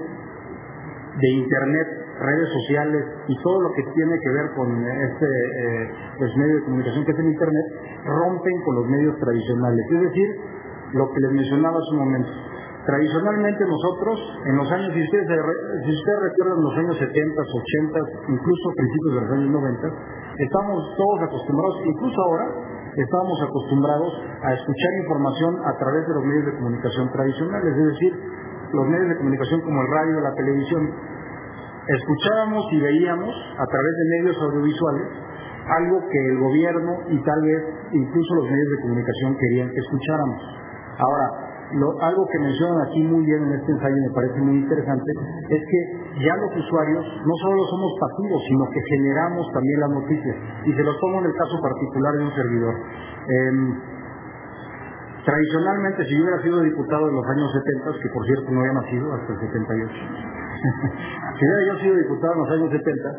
de Internet, redes sociales y todo lo que tiene que ver con este eh, medio de comunicación que es el Internet, rompen con los medios tradicionales. Es decir, lo que les mencionaba hace un momento. Tradicionalmente nosotros, en los años, si ustedes, si ustedes recuerdan los años 70, 80, incluso principios de los años 90, estamos todos acostumbrados, incluso ahora, estamos acostumbrados a escuchar información a través de los medios de comunicación tradicionales, es decir, los medios de comunicación como el radio, la televisión. Escuchábamos y veíamos a través de medios audiovisuales algo que el gobierno y tal vez incluso los medios de comunicación querían que escucháramos. Ahora, algo que mencionan aquí muy bien en este ensayo me parece muy interesante es que ya los usuarios no solo somos pasivos, sino que generamos también las noticias. Y se lo tomo en el caso particular de un servidor. Em, tradicionalmente, si yo hubiera sido diputado en los años 70, que por cierto no había nacido hasta el 78, si hubiera yo sido diputado en los años 70,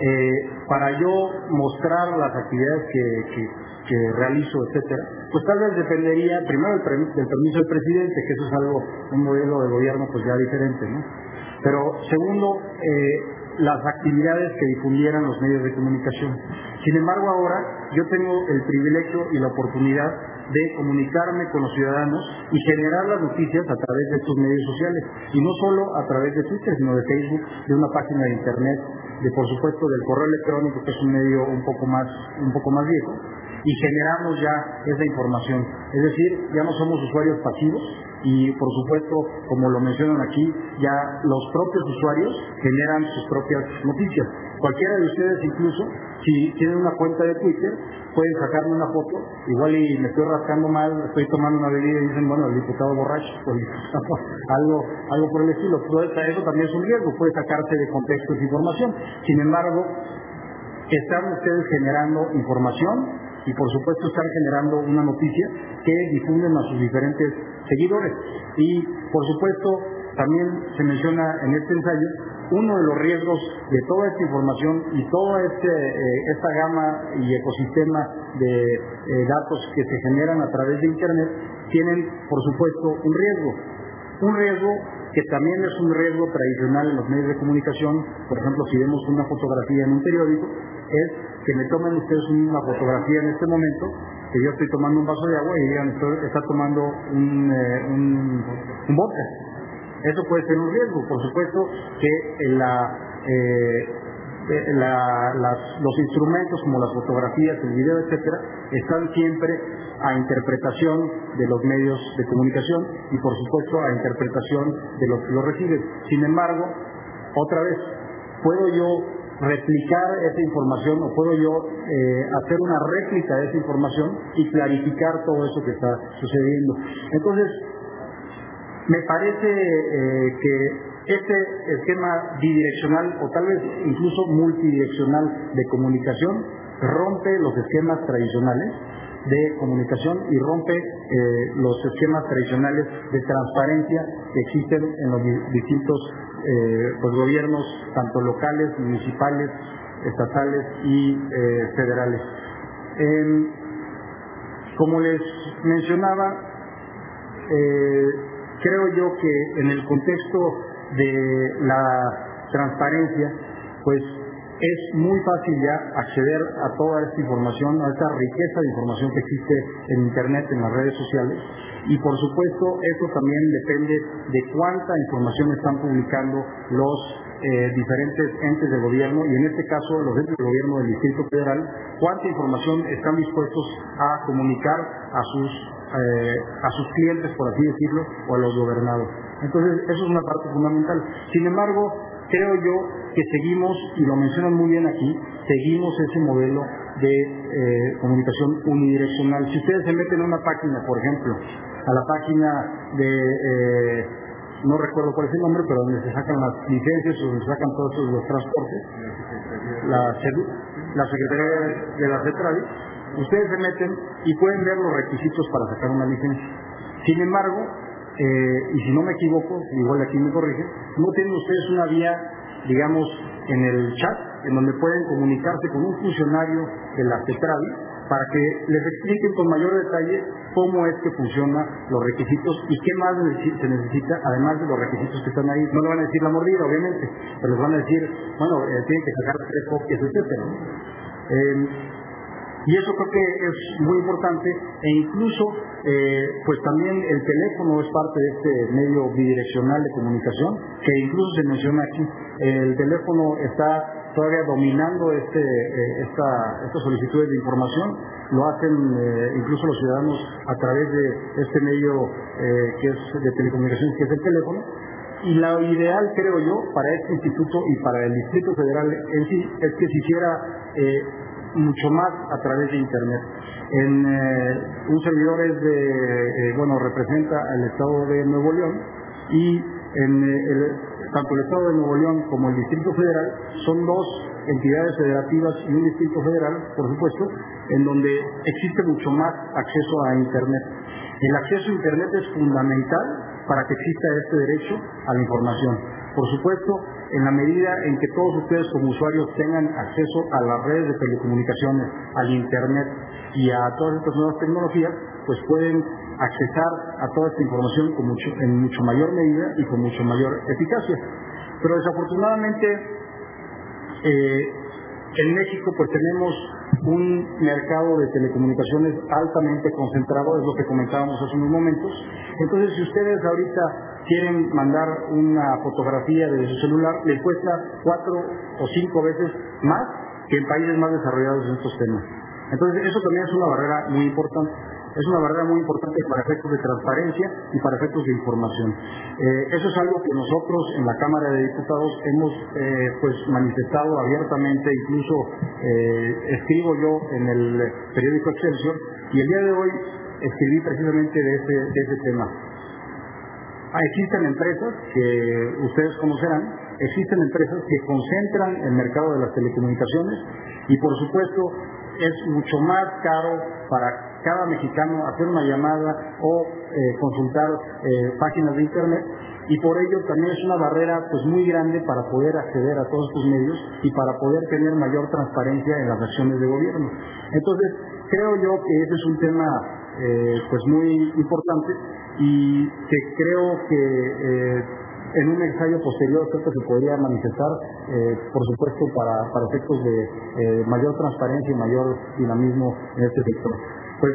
eh, para yo mostrar las actividades que, que realizo, etcétera, pues tal vez dependería primero del, permiso del presidente, que eso es algo, un modelo de gobierno pues ya diferente, ¿no? Pero segundo, eh, las actividades que difundieran los medios de comunicación. Sin embargo, ahora yo tengo el privilegio y la oportunidad de comunicarme con los ciudadanos y generar las noticias a través de estos medios sociales. Y no solo a través de Twitter, sino de Facebook, de una página de Internet, de por supuesto del correo electrónico, que es un medio un poco más, un poco más viejo, y generamos ya esa información. Es decir, ya no somos usuarios pasivos y por supuesto, como lo mencionan aquí, ya los propios usuarios generan sus propias noticias. Cualquiera de ustedes incluso, si tienen una cuenta de Twitter, pueden sacarme una foto, igual y me estoy rascando mal, estoy tomando una bebida y dicen, bueno, el diputado borracho, <laughs> algo, algo por el estilo. Eso también es un riesgo, puede sacarse de contexto esa información. Sin embargo, están ustedes generando información y por supuesto están generando una noticia que difunden a sus diferentes seguidores. Y por supuesto también se menciona en este ensayo uno de los riesgos de toda esta información y toda este, eh, esta gama y ecosistema de eh, datos que se generan a través de Internet tienen, por supuesto, un riesgo. Un riesgo que también es un riesgo tradicional en los medios de comunicación, por ejemplo, si vemos una fotografía en un periódico, es que me tomen ustedes una fotografía en este momento, que yo estoy tomando un vaso de agua y digan, está tomando un, eh, vodka. Eso puede ser un riesgo, por supuesto que la, eh, eh, los instrumentos como las fotografías, el video, etcétera, están siempre a interpretación de los medios de comunicación y por supuesto a interpretación de los que lo reciben. Sin embargo, otra vez, puedo yo replicar esa información o puedo yo eh, hacer una réplica de esa información y clarificar todo eso que está sucediendo. Entonces, me parece eh, que este esquema bidireccional o tal vez incluso multidireccional de comunicación rompe los esquemas tradicionales de comunicación y rompe eh, los esquemas tradicionales de transparencia que existen en los distintos eh, pues, gobiernos, tanto locales, municipales, estatales y eh, federales. como les mencionaba, creo yo que en el contexto de la transparencia, pues es muy fácil ya acceder a toda esta información, a esta riqueza de información que existe en Internet, en las redes sociales. Y por supuesto, eso también depende de cuánta información están publicando los eh, diferentes entes de gobierno, y en este caso los entes de gobierno del Distrito Federal, cuánta información están dispuestos a comunicar a sus, eh, a sus clientes, por así decirlo, o a los gobernados. Entonces, eso es una parte fundamental. Sin embargo, creo yo que seguimos, y lo mencionan muy bien aquí, seguimos ese modelo de eh, comunicación unidireccional. Si ustedes se meten en una página, por ejemplo, a la página de, eh, no recuerdo cuál es el nombre, pero donde se sacan las licencias o donde se sacan todos los transportes, la, la Secretaría de la Central, ustedes se meten y pueden ver los requisitos para sacar una licencia. Sin embargo, eh, y si no me equivoco, igual aquí me corrigen, no tienen ustedes una vía, digamos, en el chat, en donde pueden comunicarse con un funcionario de la CETRAVI para que les expliquen con mayor detalle cómo es que funcionan los requisitos y qué más se necesita, además de los requisitos que están ahí. No le van a decir la mordida, obviamente, pero les van a decir, bueno, eh, tienen que sacar tres copias, etcétera. Eh, y eso creo que es muy importante e incluso eh, pues también el teléfono es parte de este medio bidireccional de comunicación que incluso se menciona aquí. El teléfono está todavía dominando este, eh, esta, estas solicitudes de información. Lo hacen eh, incluso los ciudadanos a través de este medio que es de telecomunicaciones, que es el teléfono. Y lo ideal, creo yo, para este instituto y para el Distrito Federal en sí, es que se hiciera mucho más a través de Internet. En, un servidor es de, bueno, representa al Estado de Nuevo León y en el, tanto el Estado de Nuevo León como el Distrito Federal son dos entidades federativas y un Distrito Federal, por supuesto, en donde existe mucho más acceso a Internet. El acceso a Internet es fundamental para que exista este derecho a la información. Por supuesto, en la medida en que todos ustedes como usuarios tengan acceso a las redes de telecomunicaciones, al Internet y a todas estas nuevas tecnologías, pues pueden accesar a toda esta información en mucho mayor medida y con mucho mayor eficacia. Pero desafortunadamente eh, en México pues tenemos un mercado de telecomunicaciones altamente concentrado, es lo que comentábamos hace unos momentos. Entonces, si ustedes ahorita quieren mandar una fotografía de su celular, les cuesta cuatro o cinco veces más que en países más desarrollados en estos temas. Entonces, eso también es una barrera muy importante es una barrera muy importante para efectos de transparencia y para efectos de información. Eh, eso es algo que nosotros en la Cámara de Diputados hemos eh, pues manifestado abiertamente, incluso eh, escribo yo en el periódico Excelsior y el día de hoy escribí precisamente de ese, de ese tema. Ah, existen empresas que ustedes conocerán, existen empresas que concentran el mercado de las telecomunicaciones y por supuesto es mucho más caro para cada mexicano hacer una llamada o eh, consultar eh, páginas de internet y por ello también es una barrera pues muy grande para poder acceder a todos estos medios y para poder tener mayor transparencia en las acciones de gobierno. Entonces, creo yo que ese es un tema eh, pues muy importante y que creo que en un ensayo posterior creo que se podría manifestar, por supuesto, para, para efectos de mayor transparencia y mayor dinamismo en este sector. Pues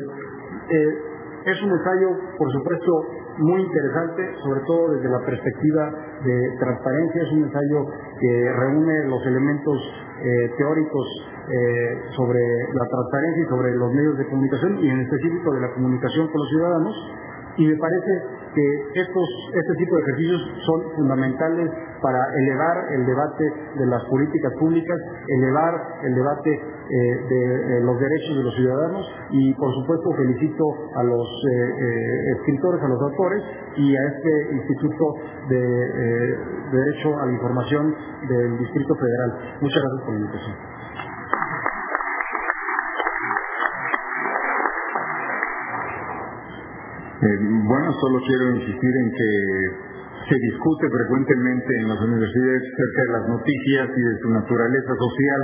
eh, es un ensayo, por supuesto, muy interesante, sobre todo desde la perspectiva de transparencia. Es un ensayo que reúne los elementos eh, teóricos eh, sobre la transparencia y sobre los medios de comunicación y en específico de la comunicación con los ciudadanos. Y me parece que estos, este tipo de ejercicios son fundamentales para elevar el debate de las políticas públicas, elevar el debate eh, de eh, los derechos de los ciudadanos y por supuesto felicito a los escritores, a los autores y a este Instituto de, Derecho a la Información del Distrito Federal. Muchas gracias por la invitación. Bueno, solo quiero insistir en que se discute frecuentemente en las universidades acerca de las noticias y de su naturaleza social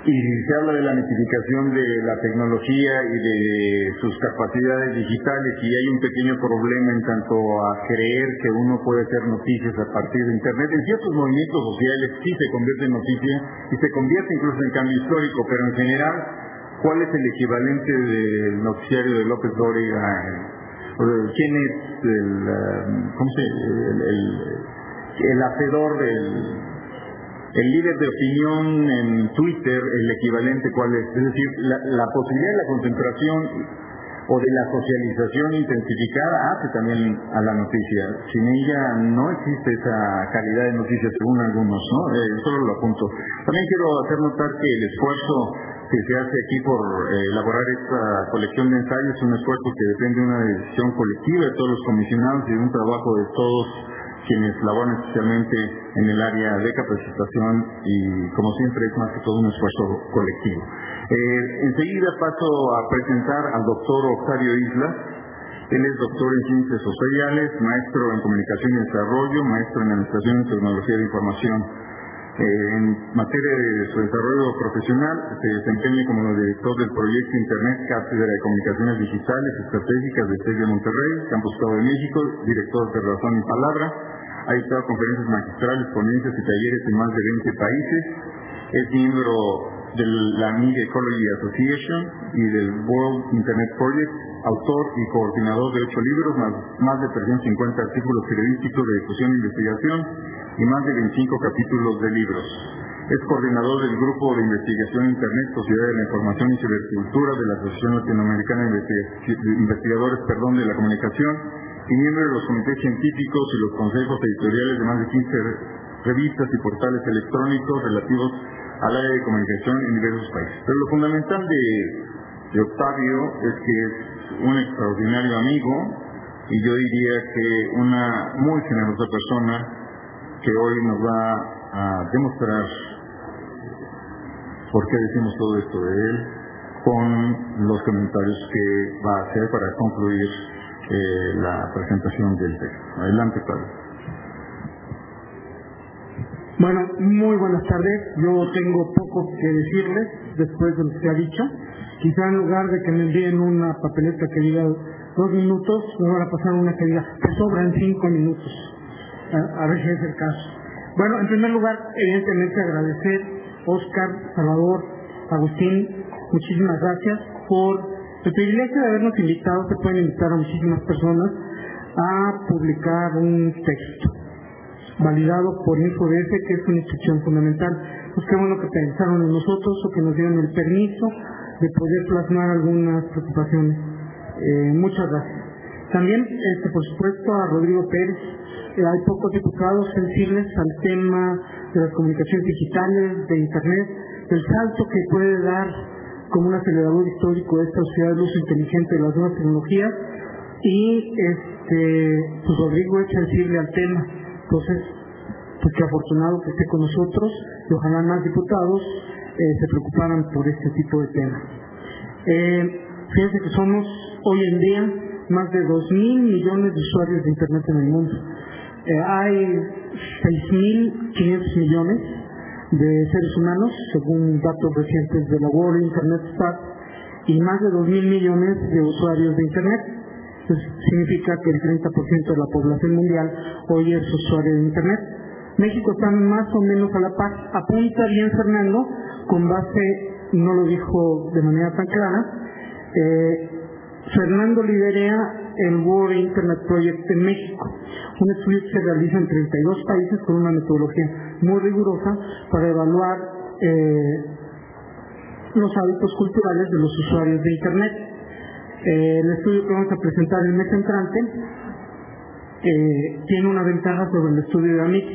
y se habla de la mitificación de la tecnología y de sus capacidades digitales y hay un pequeño problema en tanto a creer que uno puede hacer noticias a partir de Internet. En ciertos movimientos sociales sí se convierte en noticia y se convierte incluso en cambio histórico, pero en general, ¿cuál es el equivalente del noticiario de López Dóriga? ¿Quién es el, um, ¿cómo se, el, el, el hacedor del el líder de opinión en Twitter, el equivalente cuál es, es decir, la, posibilidad de la concentración o de la socialización intensificada hace también a la noticia. Sin ella no existe esa calidad de noticias según algunos, ¿no? Eh, solo lo apunto. También quiero hacer notar que el esfuerzo que se hace aquí por eh, elaborar esta colección de ensayos es un esfuerzo que depende de una decisión colectiva de todos los comisionados y de un trabajo de todos quienes laboran especialmente en el área de capacitación y como siempre es más que todo un esfuerzo colectivo. Eh, enseguida paso a presentar al doctor Octavio Isla. Él es doctor en ciencias sociales, maestro en comunicación y desarrollo, maestro en administración y tecnología de información. En materia de su desarrollo profesional, se desempeña como director del proyecto Internet Cátedra de Comunicaciones Digitales Estratégicas de TEC de Monterrey, Campus Estado de México, director de Razón y Palabra. Ha dictado conferencias magistrales, ponencias y talleres en más de 20 países. Es miembro de la MIG Ecology Association y del World Internet Project, autor y coordinador de ocho libros, más, más de 350 artículos periodísticos de difusión e investigación y más de 25 capítulos de libros. Es coordinador del Grupo de Investigación Internet, Sociedad de la Información y Cibercultura de la Asociación Latinoamericana de Investigadores perdón, de la Comunicación y miembro de los comités científicos y los consejos editoriales de más de 15 revistas y portales electrónicos relativos al área de comunicación en diversos países. Pero lo fundamental de, de Octavio es que es un extraordinario amigo y yo diría que una muy generosa persona que hoy nos va a demostrar por qué decimos todo esto de él con los comentarios que va a hacer para concluir eh, la presentación del texto. Adelante, Pablo. Bueno, muy buenas tardes. Yo tengo poco que decirles después de lo que ha dicho. Quizá en lugar de que me envíen una papeleta que diga dos minutos, me van a pasar una que diga que sobran cinco minutos. A, ver si es el caso. Bueno, en primer lugar, evidentemente agradecer Oscar, Salvador, Agustín, muchísimas gracias por el privilegio de habernos invitado. Se pueden invitar a muchísimas personas a publicar un texto validado por InfoDF, que es una institución fundamental. Pues qué bueno que pensaron en nosotros o que nos dieron el permiso de poder plasmar algunas preocupaciones. Eh, muchas gracias. También, este, por supuesto, a Rodrigo Pérez. Eh, hay pocos diputados sensibles al tema de las comunicaciones digitales, de Internet, el salto que puede dar como un acelerador histórico esta sociedad de uso inteligente de las nuevas tecnologías y este pues Rodrigo es sensible al tema entonces, pues qué afortunado que esté con nosotros y ojalá más diputados eh, se preocuparan por este tipo de temas. Eh, fíjense que somos hoy en día más de 2 mil millones de usuarios de Internet en el mundo. Eh, hay 6.500 millones de seres humanos, según datos recientes de la World Internet Stats, y más de 2 mil millones de usuarios de Internet. Eso significa que el 30% de la población mundial hoy es usuario de Internet. México está más o menos a la par. Apunta bien Fernando, con base, no lo dijo de manera tan clara, eh, Fernando lidera el World Internet Project en México, un estudio que se realiza en 32 países con una metodología muy rigurosa para evaluar eh, los hábitos culturales de los usuarios de Internet. Eh, el estudio que vamos a presentar el mes entrante eh, tiene una ventaja sobre el estudio de AMIC.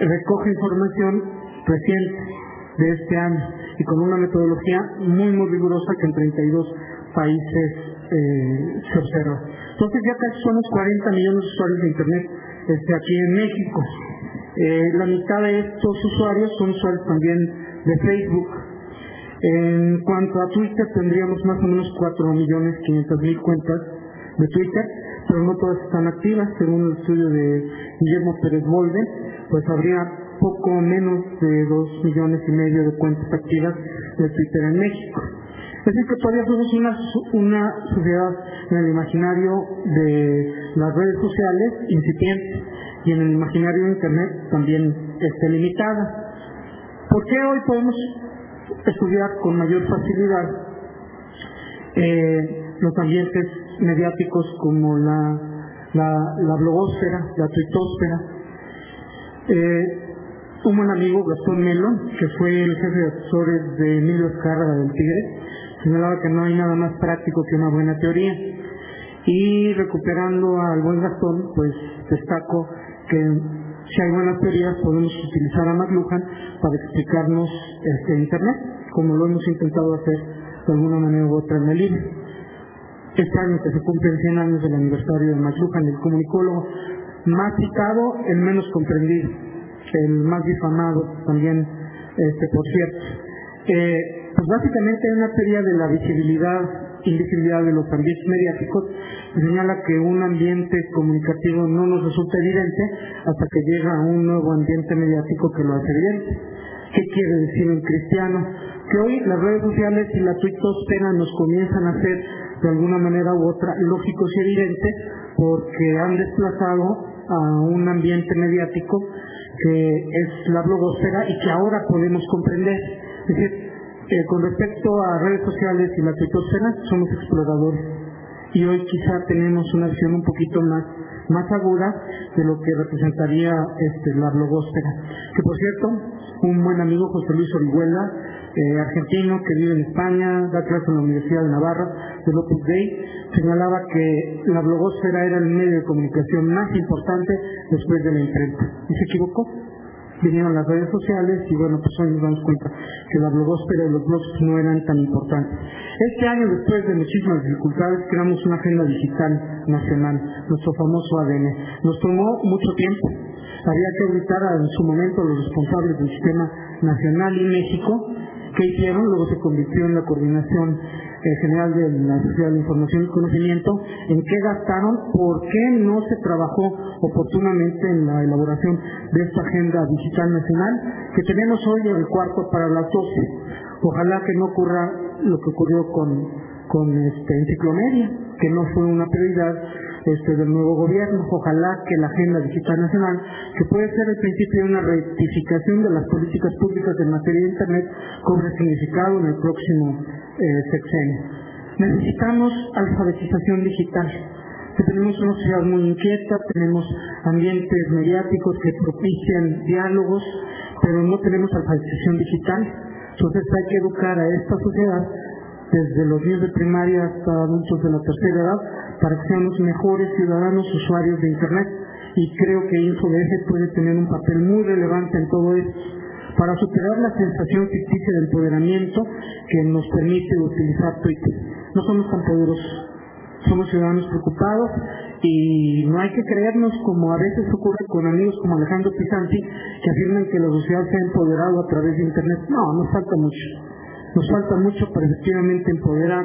Recoge información reciente de este año y con una metodología muy, muy rigurosa que en 32 países eh, se observa. Entonces ya casi somos 40 millones de usuarios de Internet este, aquí en México. Eh, la mitad de estos usuarios son usuarios también de Facebook. En cuanto a Twitter, tendríamos más o menos 4 millones 500 mil cuentas de Twitter, pero no todas están activas. Según el estudio de Guillermo Pérez Molde, pues habría poco menos de 2 millones y medio de cuentas activas de Twitter en México. Es decir, que todavía somos una, sociedad en el imaginario de las redes sociales incipiente y en el imaginario de Internet también esté limitada. ¿Por qué hoy podemos estudiar con mayor facilidad eh, los ambientes mediáticos como la, blogósfera, la tuitósfera? Eh, un buen amigo, Gastón Melo, que fue el jefe de asesores de Emilio Escárraga del Tigre, señalaba que no hay nada más práctico que una buena teoría. Y recuperando al buen Gastón, pues destaco que si hay buenas teorías podemos utilizar a McLuhan para explicarnos este Internet, como lo hemos intentado hacer de alguna manera u otra en el libro. Este año que se cumplen 100 años del aniversario de McLuhan, el comunicólogo más citado, el menos comprendido, el más difamado también, este, por cierto. Eh, pues básicamente hay una teoría de la visibilidad invisibilidad de los ambientes mediáticos, señala que un ambiente comunicativo no nos resulta evidente hasta que llega a un nuevo ambiente mediático que lo hace evidente. ¿Qué quiere decir un cristiano? Que hoy las redes sociales y la tuitosfera nos comienzan a hacer de alguna manera u otra lógicos y evidentes porque han desplazado a un ambiente mediático que es la blogosfera y que ahora podemos comprender. Con respecto a redes sociales y la tuitosfera, somos exploradores. Y hoy quizá tenemos una visión un poquito más, más aguda de lo que representaría este, la blogosfera. Que por cierto, un buen amigo, José Luis Orihuela, eh, argentino que vive en España, da clases en la Universidad de Navarra, de López Dei, señalaba que la blogosfera era el medio de comunicación más importante después de la imprenta. ¿Y se equivocó? Vinieron las redes sociales y bueno, pues hoy nos damos cuenta que la blogosfera y los blogs no eran tan importantes. Este año, después de muchísimas dificultades, creamos una agenda digital nacional, nuestro famoso ADN. Nos tomó mucho tiempo. Había que auditar en su momento a los responsables del sistema nacional y México, que hicieron, luego se convirtió en la coordinación general de la Sociedad de Información y Conocimiento, en qué gastaron, por qué no se trabajó oportunamente en la elaboración de esta agenda digital nacional que tenemos hoy en el cuarto para las 12. Ojalá que no ocurra lo que ocurrió con, con este, Enciclomedia, que no fue una prioridad este, del nuevo gobierno. Ojalá que la Agenda Digital Nacional, que puede ser el principio de una rectificación de las políticas públicas en materia de Internet, cobre significado en el próximo eh. Necesitamos alfabetización digital. tenemos una sociedad muy inquieta, tenemos ambientes mediáticos que propician diálogos, pero no tenemos alfabetización digital. Entonces hay que educar a esta sociedad desde los niños de primaria hasta adultos de la tercera edad para que seamos mejores ciudadanos usuarios de Internet. Y creo que InfoDF puede tener un papel muy relevante en todo esto para superar la sensación ficticia de empoderamiento que nos permite utilizar Twitter. No somos tan poderosos, somos ciudadanos preocupados y no hay que creernos como a veces ocurre con amigos como Alejandro Pisanti que afirman que la sociedad se ha empoderado a través de Internet. No, nos falta mucho. Nos falta mucho para efectivamente empoderar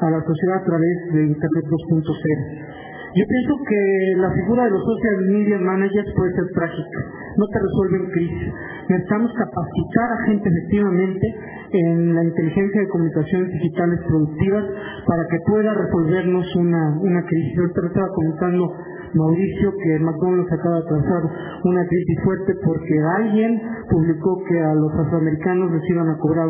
a la sociedad a través de Internet 2.0. Yo pienso que la figura de los social media managers puede ser trágica, no te resuelven crisis. Necesitamos capacitar a gente efectivamente en la inteligencia de comunicaciones digitales productivas para que pueda resolvernos una, una crisis. Yo estaba comentando Mauricio que McDonald's acaba de trazar una crisis fuerte porque alguien publicó que a los afroamericanos les iban a cobrar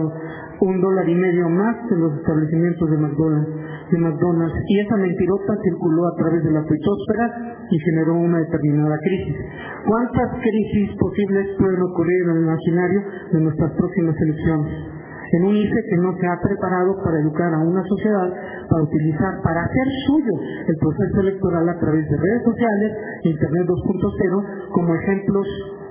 un dólar y medio más en los establecimientos de McDonald's, de McDonald's y esa mentirota circuló a través de la tuitósfera y generó una determinada crisis. ¿Cuántas crisis posibles pueden ocurrir en el imaginario de nuestras próximas elecciones? en un ICE que no se ha preparado para educar a una sociedad, para utilizar, para hacer suyo el proceso electoral a través de redes sociales, Internet 2.0, como ejemplos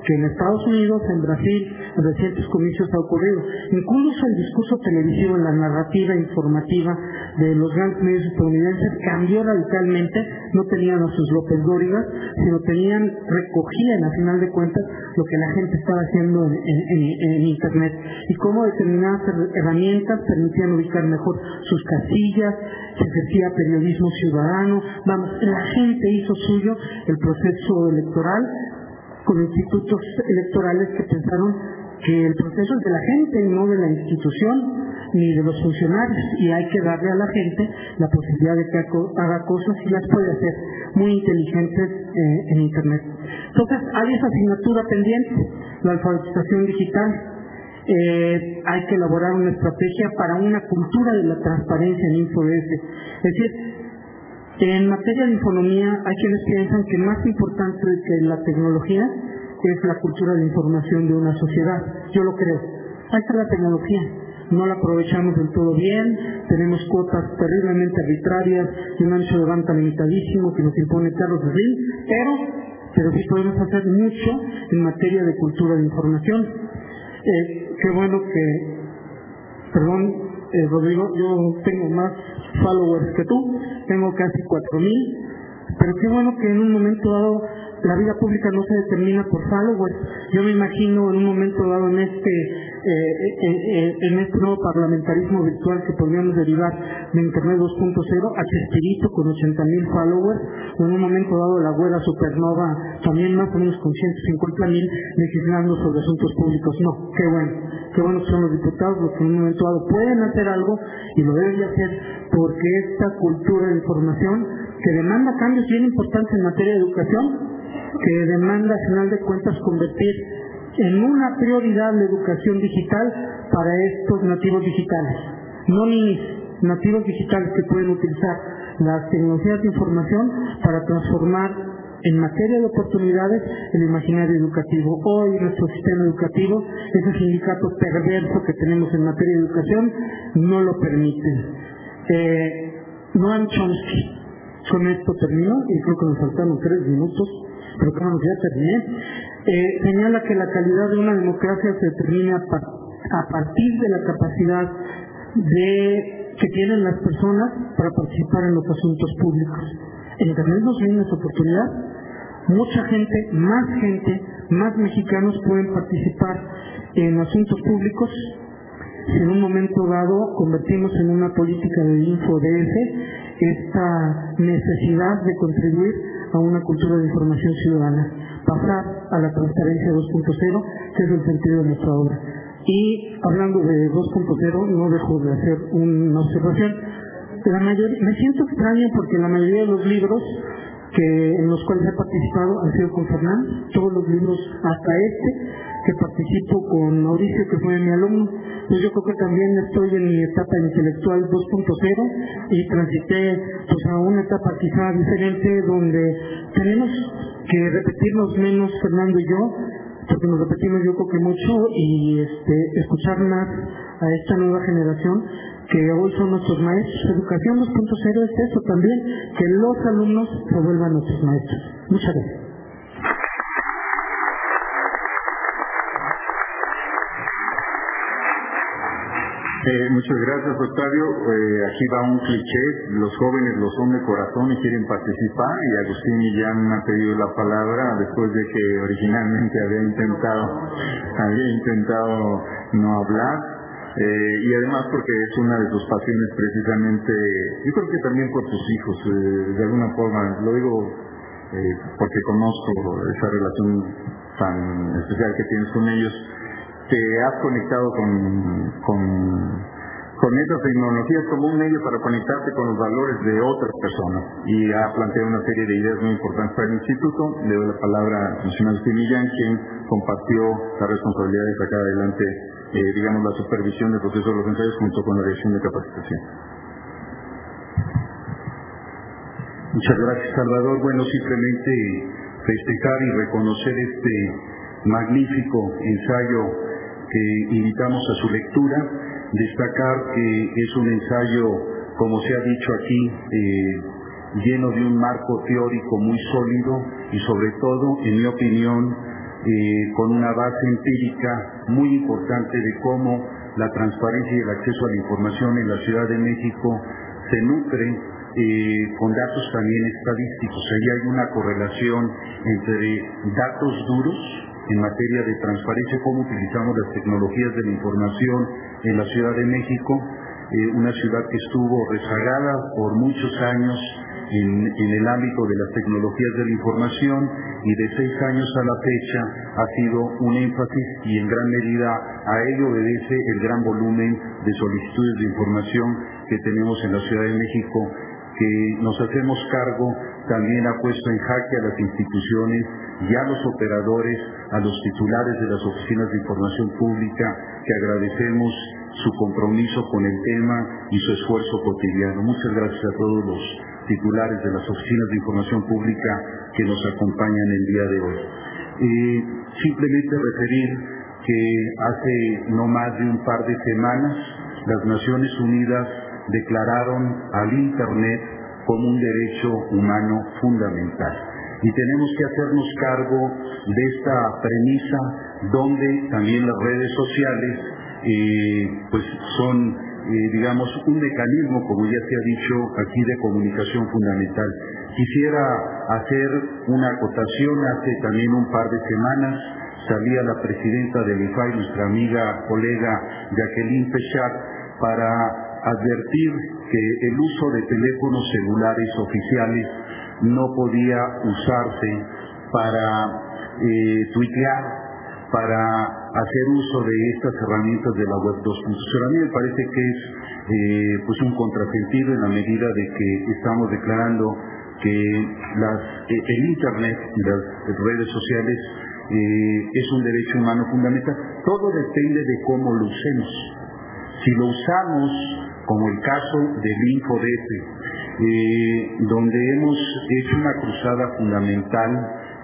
que en Estados Unidos, en Brasil, en recientes comicios ha ocurrido. Incluso el discurso televisivo, la narrativa informativa de los grandes medios estadounidenses cambió radicalmente. No tenían a sus López Dóriga, sino tenían, recogían a final de cuentas lo que la gente estaba haciendo en, Internet y cómo determinadas herramientas permitían ubicar mejor sus casillas, se ejercía periodismo ciudadano. Vamos, la gente hizo suyo el proceso electoral con institutos electorales que pensaron que el proceso es de la gente y no de la institución ni de los funcionarios y hay que darle a la gente la posibilidad de que haga cosas y las puede hacer muy inteligentes eh, en Internet. Entonces hay esa asignatura pendiente, la alfabetización digital. Eh, hay que elaborar una estrategia para una cultura de la transparencia en InfoDS. Es decir, en materia de economía hay quienes piensan que más importante que la tecnología es la cultura de información de una sociedad. Yo lo creo. Ahí está la tecnología. No la aprovechamos del todo bien, tenemos cuotas terriblemente arbitrarias y un ancho de banda limitadísimo que nos impone Carlos Slim, pero, pero sí podemos hacer mucho en materia de cultura de información. Eh, qué bueno que, perdón, eh, Rodrigo, yo tengo más followers que tú, tengo casi 4.000, pero qué bueno que en un momento dado la vida pública no se determina por followers. Yo me imagino en un momento dado en este eh, en este nuevo parlamentarismo virtual que podríamos derivar de Internet 2.0 a Chespirito con 80 mil followers, en un momento dado la abuela supernova también más o menos con 150 mil legislando sobre asuntos públicos. No, qué bueno, qué bueno que son los diputados los que en un momento dado pueden hacer algo y lo deben de hacer porque esta cultura de información que demanda cambios bien importantes en materia de educación, que demanda al final de cuentas convertir en una prioridad la educación digital para estos nativos digitales. No ni nativos digitales que pueden utilizar las tecnologías de información para transformar en materia de oportunidades el imaginario educativo. Hoy nuestro sistema educativo, ese sindicato perverso que tenemos en materia de educación, no lo permite. Eh, Noam Chomsky, con esto termino y creo que nos faltaron tres minutos, pero como ya terminé. Eh, señala que la calidad de una democracia se determina a partir de la capacidad que tienen las personas para participar en los asuntos públicos. En Internet nos viene oportunidad. Mucha gente, más gente, más mexicanos pueden participar en asuntos públicos. Si en un momento dado convertimos en una política de InfoDF esta necesidad de contribuir a una cultura de información ciudadana, pasar a la transparencia 2.0, que es el sentido de nuestra obra. Y hablando de 2.0, no dejo de hacer una observación. La mayoría, me siento extraño porque la mayoría de los libros que en los cuales he participado han sido con Fernando, todos los libros hasta este, que participo con Mauricio, que fue mi alumno. Pues yo creo que también estoy en mi etapa intelectual 2.0 y transité pues, a una etapa quizá diferente donde tenemos que repetirnos menos Fernando y yo porque nos repetimos yo creo que mucho y este, escuchar más a esta nueva generación que hoy son nuestros maestros. Educación 2.0 es eso también, que los alumnos se vuelvan nuestros maestros. Muchas gracias. Eh, muchas gracias, Octavio. Eh, aquí va un cliché. Los jóvenes lo son de corazón y quieren participar. Y Agustín Millán ha pedido la palabra después de que originalmente había intentado, había intentado no hablar. Eh, y además porque es una de sus pasiones precisamente, yo creo que también por tus hijos, de alguna forma, lo digo porque conozco esa relación tan especial que tienes con ellos te has conectado con, con, con esas tecnologías como un medio para conectarte con los valores de otras personas y ha planteado una serie de ideas muy importantes para el instituto. Le doy la palabra al funcionario Millán, quien compartió la responsabilidad de sacar adelante, eh, digamos, la supervisión del proceso de los ensayos junto con la dirección de capacitación. Muchas gracias, Salvador. Bueno, simplemente festejar y reconocer este magnífico ensayo invitamos a su lectura, destacar que es un ensayo, como se ha dicho aquí, eh, lleno de un marco teórico muy sólido y sobre todo, en mi opinión, eh, con una base empírica muy importante de cómo la transparencia y el acceso a la información en la Ciudad de México se nutre eh, con datos también estadísticos. Ahí hay una correlación entre datos duros en materia de transparencia, cómo utilizamos las tecnologías de la información en la Ciudad de México, eh, una ciudad que estuvo rezagada por muchos años en, el ámbito de las tecnologías de la información y de seis años a la fecha ha sido un énfasis y en gran medida a ello obedece el gran volumen de solicitudes de información que tenemos en la Ciudad de México que nos hacemos cargo también ha puesto en jaque a las instituciones y a los operadores, a los titulares de las oficinas de información pública, que agradecemos su compromiso con el tema y su esfuerzo cotidiano. Muchas gracias a todos los titulares de las oficinas de información pública que nos acompañan el día de hoy. Eh, simplemente referir que hace no más de un par de semanas las Naciones Unidas declararon al Internet como un derecho humano fundamental. Y tenemos que hacernos cargo de esta premisa donde también las redes sociales eh, pues son eh, digamos un mecanismo como ya se ha dicho aquí de comunicación fundamental. Quisiera hacer una acotación hace también un par de semanas salía la presidenta del IFAI, nuestra amiga, colega Jacqueline Pechat, para advertir que el uso de teléfonos celulares oficiales no podía usarse para eh, tuitear, para hacer uso de estas herramientas de la web 2.0. A mí me parece que es eh, pues un contrasentido en la medida de que estamos declarando que las, eh, el Internet y las redes sociales es un derecho humano fundamental. Todo depende de cómo lo usemos. Si lo usamos como el caso del InfoDF, eh, donde hemos hecho una cruzada fundamental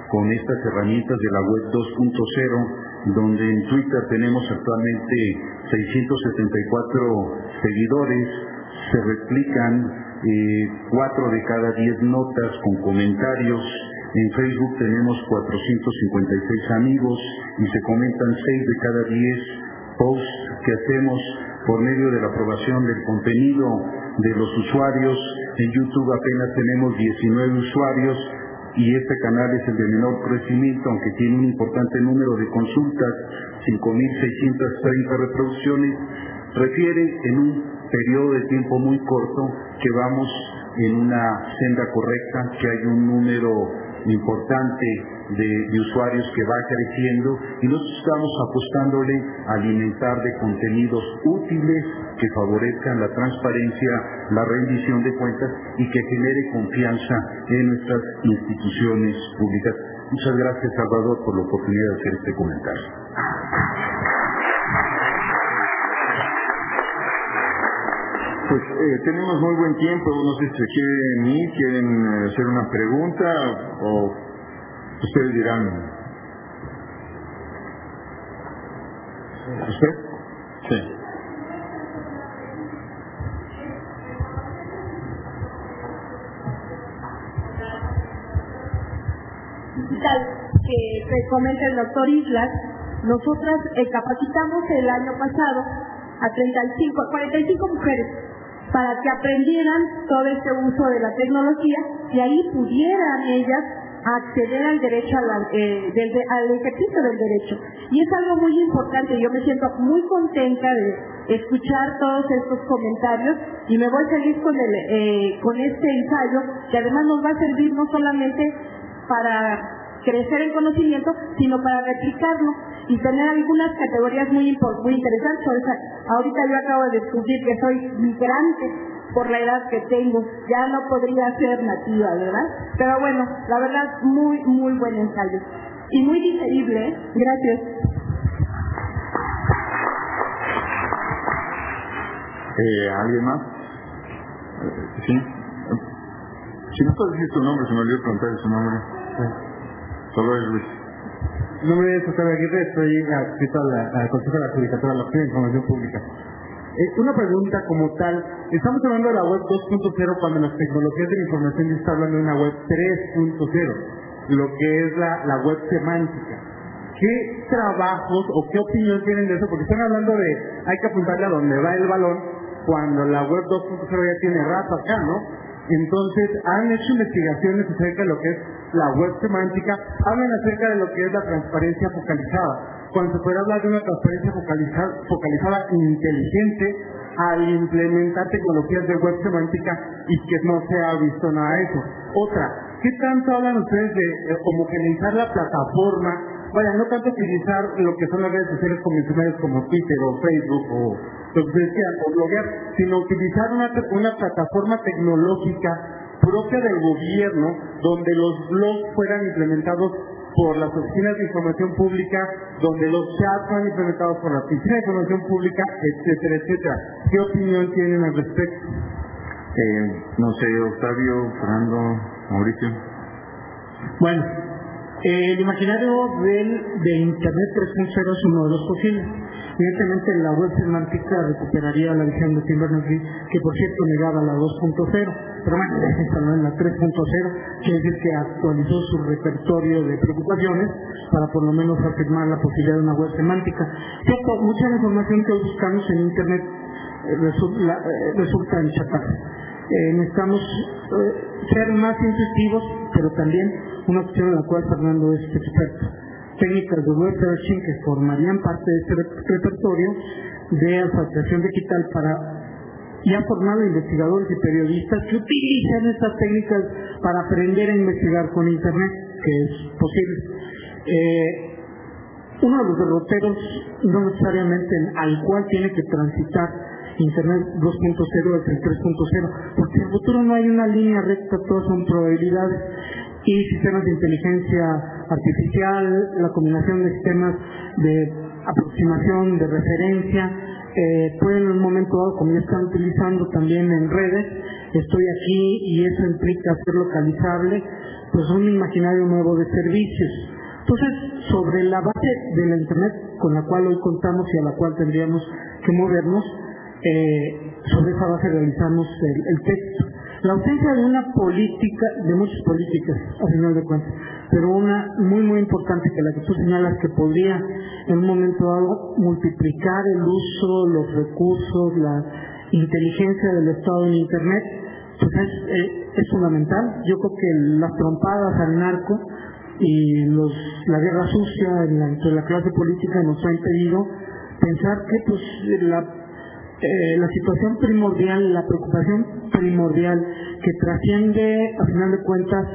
con estas herramientas de la web 2.0, donde en Twitter tenemos actualmente 674 seguidores, se replican eh, cuatro de cada diez notas con comentarios, en Facebook tenemos 456 amigos y se comentan seis de cada diez posts que hacemos por medio de la aprobación del contenido de los usuarios. En YouTube apenas tenemos 19 usuarios y este canal es el de menor crecimiento, aunque tiene un importante número de consultas, 5.630 reproducciones, refiere en un periodo de tiempo muy corto que vamos en una senda correcta, que hay un número importante de, usuarios que va creciendo y nosotros estamos apostándole a alimentar de contenidos útiles que favorezcan la transparencia, la rendición de cuentas y que genere confianza en nuestras instituciones públicas. Muchas gracias, Salvador, por la oportunidad de hacer este comentario. Pues eh, tenemos muy buen tiempo, no sé si quieren ir, quieren eh, hacer una pregunta o ustedes dirán. ¿Usted? Sí. que comenta el doctor Islas, nosotras capacitamos el año pasado a 35, 45 mujeres para que aprendieran todo este uso de la tecnología y ahí pudieran ellas acceder al derecho eh, al ejercicio del derecho. Y es algo muy importante, yo me siento muy contenta de escuchar todos estos comentarios y me voy feliz con, el, eh, con este ensayo que además nos va a servir no solamente para crecer en conocimiento, sino para replicarlo y tener algunas categorías muy, muy interesantes. ahorita yo acabo de descubrir que soy migrante por la edad que tengo, ya no podría ser nativa, ¿verdad? Pero bueno, la verdad, muy, muy buen ensayo. Y muy digerible, ¿eh? Gracias. Eh, ¿Alguien más? Eh, ¿Sí? Si no puedes decir tu nombre, se me olvidó preguntar su nombre. Solo es Luis. Mi nombre es José Aguirre, estoy adscrito al Consejo de la Judicatura de la de Información Pública. Eh, una pregunta como tal, estamos hablando de la web 2.0 cuando las tecnologías de la información ya está hablando de una web 3.0, lo que es la, la web semántica. ¿Qué trabajos o qué opinión tienen de eso? Porque están hablando de hay que apuntarle a donde va el balón cuando la web 2.0 ya tiene rato acá, ¿no? Entonces, han hecho investigaciones acerca de lo que es la web semántica, hablan acerca de lo que es la transparencia focalizada. Cuando se puede hablar de una transparencia focalizada, focalizada inteligente al implementar tecnologías de web semántica y que no se ha visto nada de eso. Otra, ¿qué tanto hablan ustedes de eh, homogeneizar la plataforma? Vaya, no tanto utilizar lo que son las redes sociales convencionales como Twitter o Facebook o lo que decían, o bloguear, sino utilizar una, una plataforma tecnológica propia del gobierno, donde los blogs fueran implementados por las oficinas de información pública, donde los chats fueran implementados por la oficina de información pública, etcétera, etcétera. ¿Qué opinión tienen al respecto? Eh, no sé, Octavio, Fernando, Mauricio. Bueno, el imaginario del, de Internet 3.0 es uno de los posibles. Evidentemente la web semántica recuperaría la visión de Tim Berners-Lee, que por cierto negaba la 2.0, pero bueno, ya instaló en la 3.0, quiere decir que actualizó su repertorio de preocupaciones para por lo menos afirmar la posibilidad de una web semántica. Cierto, mucha información que buscamos en Internet eh, resulta, eh, resulta en eh, necesitamos ser más intuitivos, pero también una opción en la cual Fernando es experto técnicas de web searching que formarían parte de este repertorio de alfabetización digital para y ha formado investigadores y periodistas que utilizan estas técnicas para aprender a investigar con Internet, que es posible. Eh, uno de los derroteros, no necesariamente al cual tiene que transitar Internet 2.0 es el 3.0, porque en el futuro no hay una línea recta, todas son probabilidades y sistemas de inteligencia artificial, la combinación de sistemas de aproximación, de referencia, eh, pueden en un momento dado, como ya están utilizando también en redes, estoy aquí y eso implica ser localizable, pues un imaginario nuevo de servicios. Entonces, sobre la base de la Internet con la cual hoy contamos y a la cual tendríamos que movernos, eh, sobre esa base realizamos el texto. La ausencia de una política, de muchas políticas, a final de cuentas, pero una muy, muy importante que la que tú señalas que podría en un momento dado multiplicar el uso, los recursos, la inteligencia del Estado en Internet, pues es, eh, es, fundamental. Yo creo que las trompadas al narco y los, la guerra sucia entre la clase política nos ha impedido pensar que pues la eh, la situación primordial, la preocupación primordial que trasciende, a final de cuentas,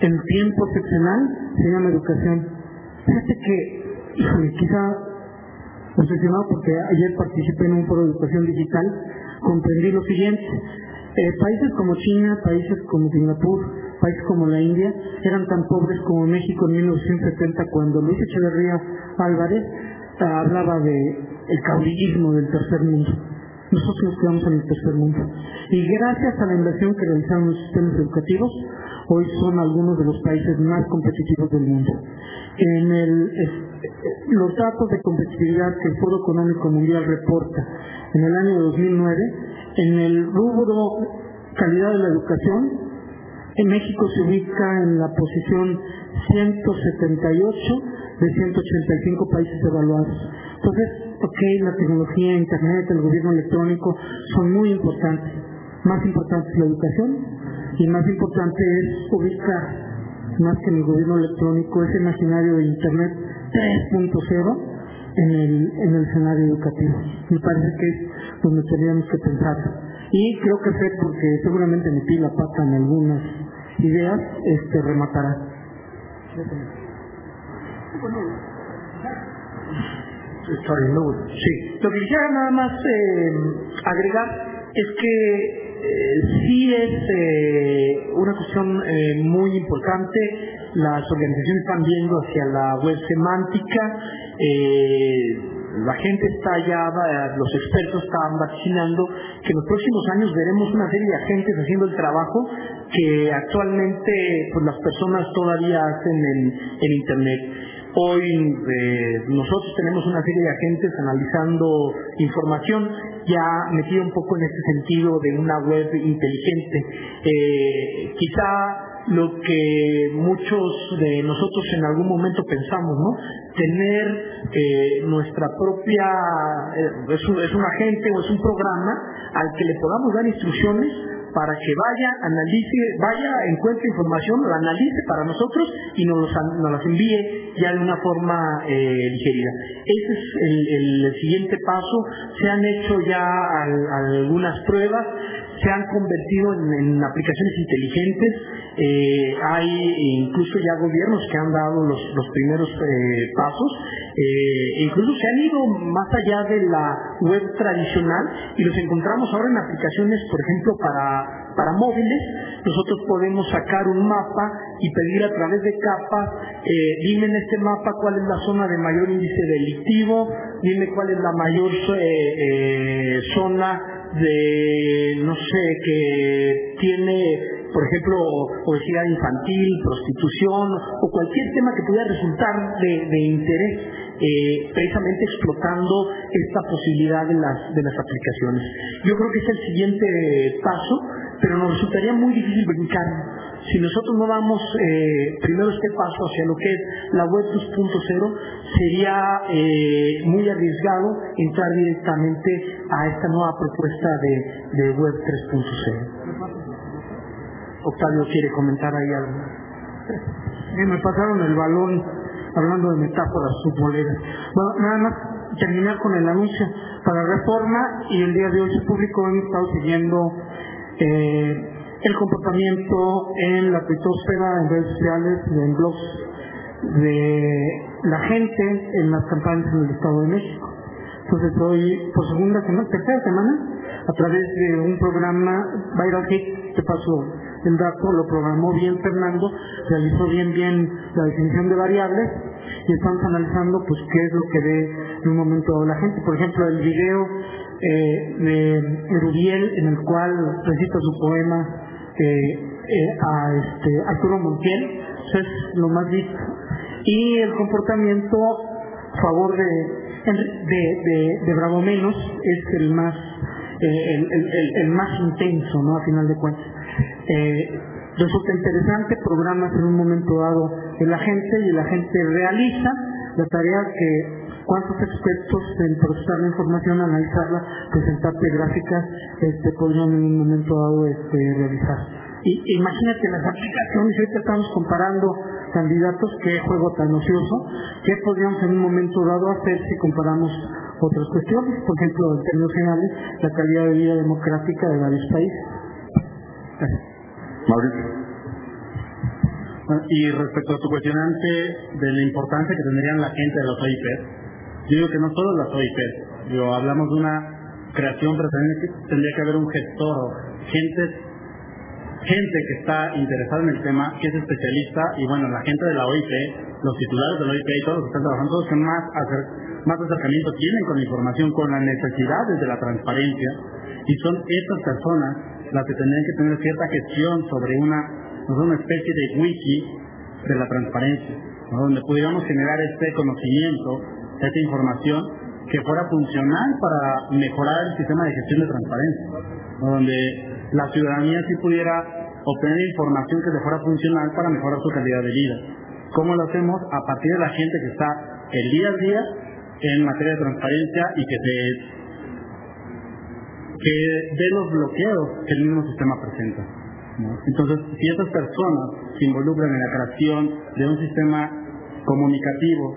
el tiempo excepcional, se llama educación. Fíjate que, híjole, quizá obsesionado porque ayer participé en un foro de educación digital, comprendí lo siguiente. Eh, países como China, países como Singapur, países como la India, eran tan pobres como México en 1970 cuando Luis Echeverría Álvarez eh, hablaba de el caudillismo del tercer mundo. Nosotros nos quedamos en el tercer mundo. Y gracias a la inversión que realizaron los sistemas educativos, hoy son algunos de los países más competitivos del mundo. En el, los datos de competitividad que el Foro Económico Mundial reporta en el año 2009, en el rubro calidad de la educación, en México se ubica en la posición 178 de 185 países evaluados. Entonces, ok, la tecnología, Internet, el gobierno electrónico son muy importantes. Más importante es la educación y más importante es ubicar, más que en el gobierno electrónico, ese imaginario de Internet 3.0 en el, en el escenario educativo. Me parece que es donde tendríamos que pensar. Y creo que sé, porque seguramente metí la pata en algunas ideas, este rematará. Sí. Lo que quisiera nada más eh, agregar es que eh, sí es eh, una cuestión muy importante. Las organizaciones están viendo hacia la web semántica. la gente está ya, los expertos están vaccinando que en los próximos años veremos una serie de agentes haciendo el trabajo que actualmente pues, las personas todavía hacen en, en Internet. Hoy eh, nosotros tenemos una serie de agentes analizando información ya metido un poco en este sentido de una web inteligente. Eh, quizá lo que muchos de nosotros en algún momento pensamos, ¿no? Tener eh, nuestra propia, es un agente o es un programa al que le podamos dar instrucciones para que vaya, analice, vaya, encuentre información, la analice para nosotros y nos, las envíe ya de una forma eh, digerida. Ese es el, siguiente paso. Se han hecho ya algunas pruebas, se han convertido en, aplicaciones inteligentes. Eh, hay incluso ya gobiernos que han dado los, primeros eh, pasos. Eh, incluso se han ido más allá de la web tradicional y los encontramos ahora en aplicaciones, por ejemplo, para, para móviles. Nosotros podemos sacar un mapa y pedir a través de capas, dime en este mapa cuál es la zona de mayor índice delictivo, dime cuál es la mayor zona de, no sé, que tiene, por ejemplo, obesidad infantil, prostitución o cualquier tema que pudiera resultar de, interés, eh, precisamente explotando esta posibilidad de las, de las aplicaciones. Yo creo que es el siguiente paso, pero nos resultaría muy difícil brincar si nosotros no damos eh, primero este paso hacia lo que es la web 2.0, sería eh, muy arriesgado entrar directamente a esta nueva propuesta de, web 3.0. Octavio quiere comentar ahí algo. me pasaron el balón hablando de metáforas futboleras. Bueno, nada más terminar con el anuncio para reforma y el día de hoy se publicó, hemos estado siguiendo eh, el comportamiento en la twittosfera, en redes sociales, en blogs de la gente en las campañas en el Estado de México. Entonces hoy, por segunda semana, tercera semana, a través de un programa Viral Hit, te paso el dato, lo programó bien Fernando, realizó bien bien la definición de variables y estamos analizando pues qué es lo que ve en un momento dado la gente. Por ejemplo, el video eh, de Rubiel en el cual recita su poema eh, a este, Arturo Montiel, es lo más visto. Y el comportamiento a favor de de, de, Bravo Menos es el más eh, el, más intenso, ¿no? A final de cuentas. Eh, resulta interesante, programas en un momento dado en la gente y la gente realiza la tarea que cuántos expertos en procesar la información, analizarla, presentarte gráficas, este, podrían en un momento dado este, realizar. Y, imagínate las aplicaciones, ahorita estamos comparando candidatos, qué juego tan ocioso, qué podríamos en un momento dado hacer si comparamos otras cuestiones, por ejemplo, en términos generales, la calidad de vida democrática de varios países. Mauricio. Y respecto a tu cuestionante de la importancia que tendrían la gente de los OIP, yo digo que no solo las OIP, yo hablamos de una creación, pero tendría que haber un gestor, gente gente que está interesada en el tema, que es especialista, y bueno, la gente de la OIP, los titulares de la OIP y todos los que están trabajando, todos los que más, más acercamiento tienen con la información, con las necesidades de la transparencia, y son estas personas las que tendrían que tener cierta gestión sobre una, una especie de wiki de la transparencia, donde pudiéramos generar este conocimiento, esta información que fuera funcional para mejorar el sistema de gestión de transparencia, donde la ciudadanía sí pudiera obtener información que le fuera funcional para mejorar su calidad de vida. ¿Cómo lo hacemos? A partir de la gente que está el día a día en materia de transparencia y que se que de los bloqueos que el mismo sistema presenta. Entonces, si esas personas se involucran en la creación de un sistema comunicativo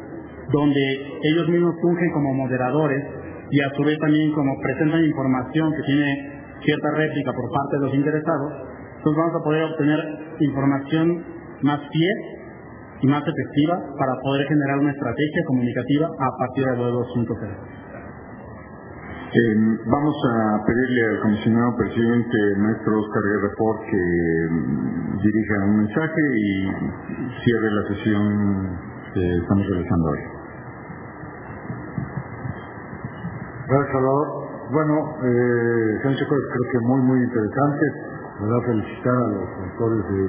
donde ellos mismos fungen como moderadores y a su vez también como presentan información que tiene cierta réplica por parte de los interesados, entonces vamos a poder obtener información más fiel y más efectiva para poder generar una estrategia comunicativa a partir de Web 2.0. Eh, vamos a pedirle al comisionado presidente, maestro Oscar Guerra que mm, dirija un mensaje y cierre la sesión que estamos realizando hoy. Gracias, Salvador. Bueno, eh, son cosas creo que muy, muy interesantes. ¿verdad? Felicitar a los autores de,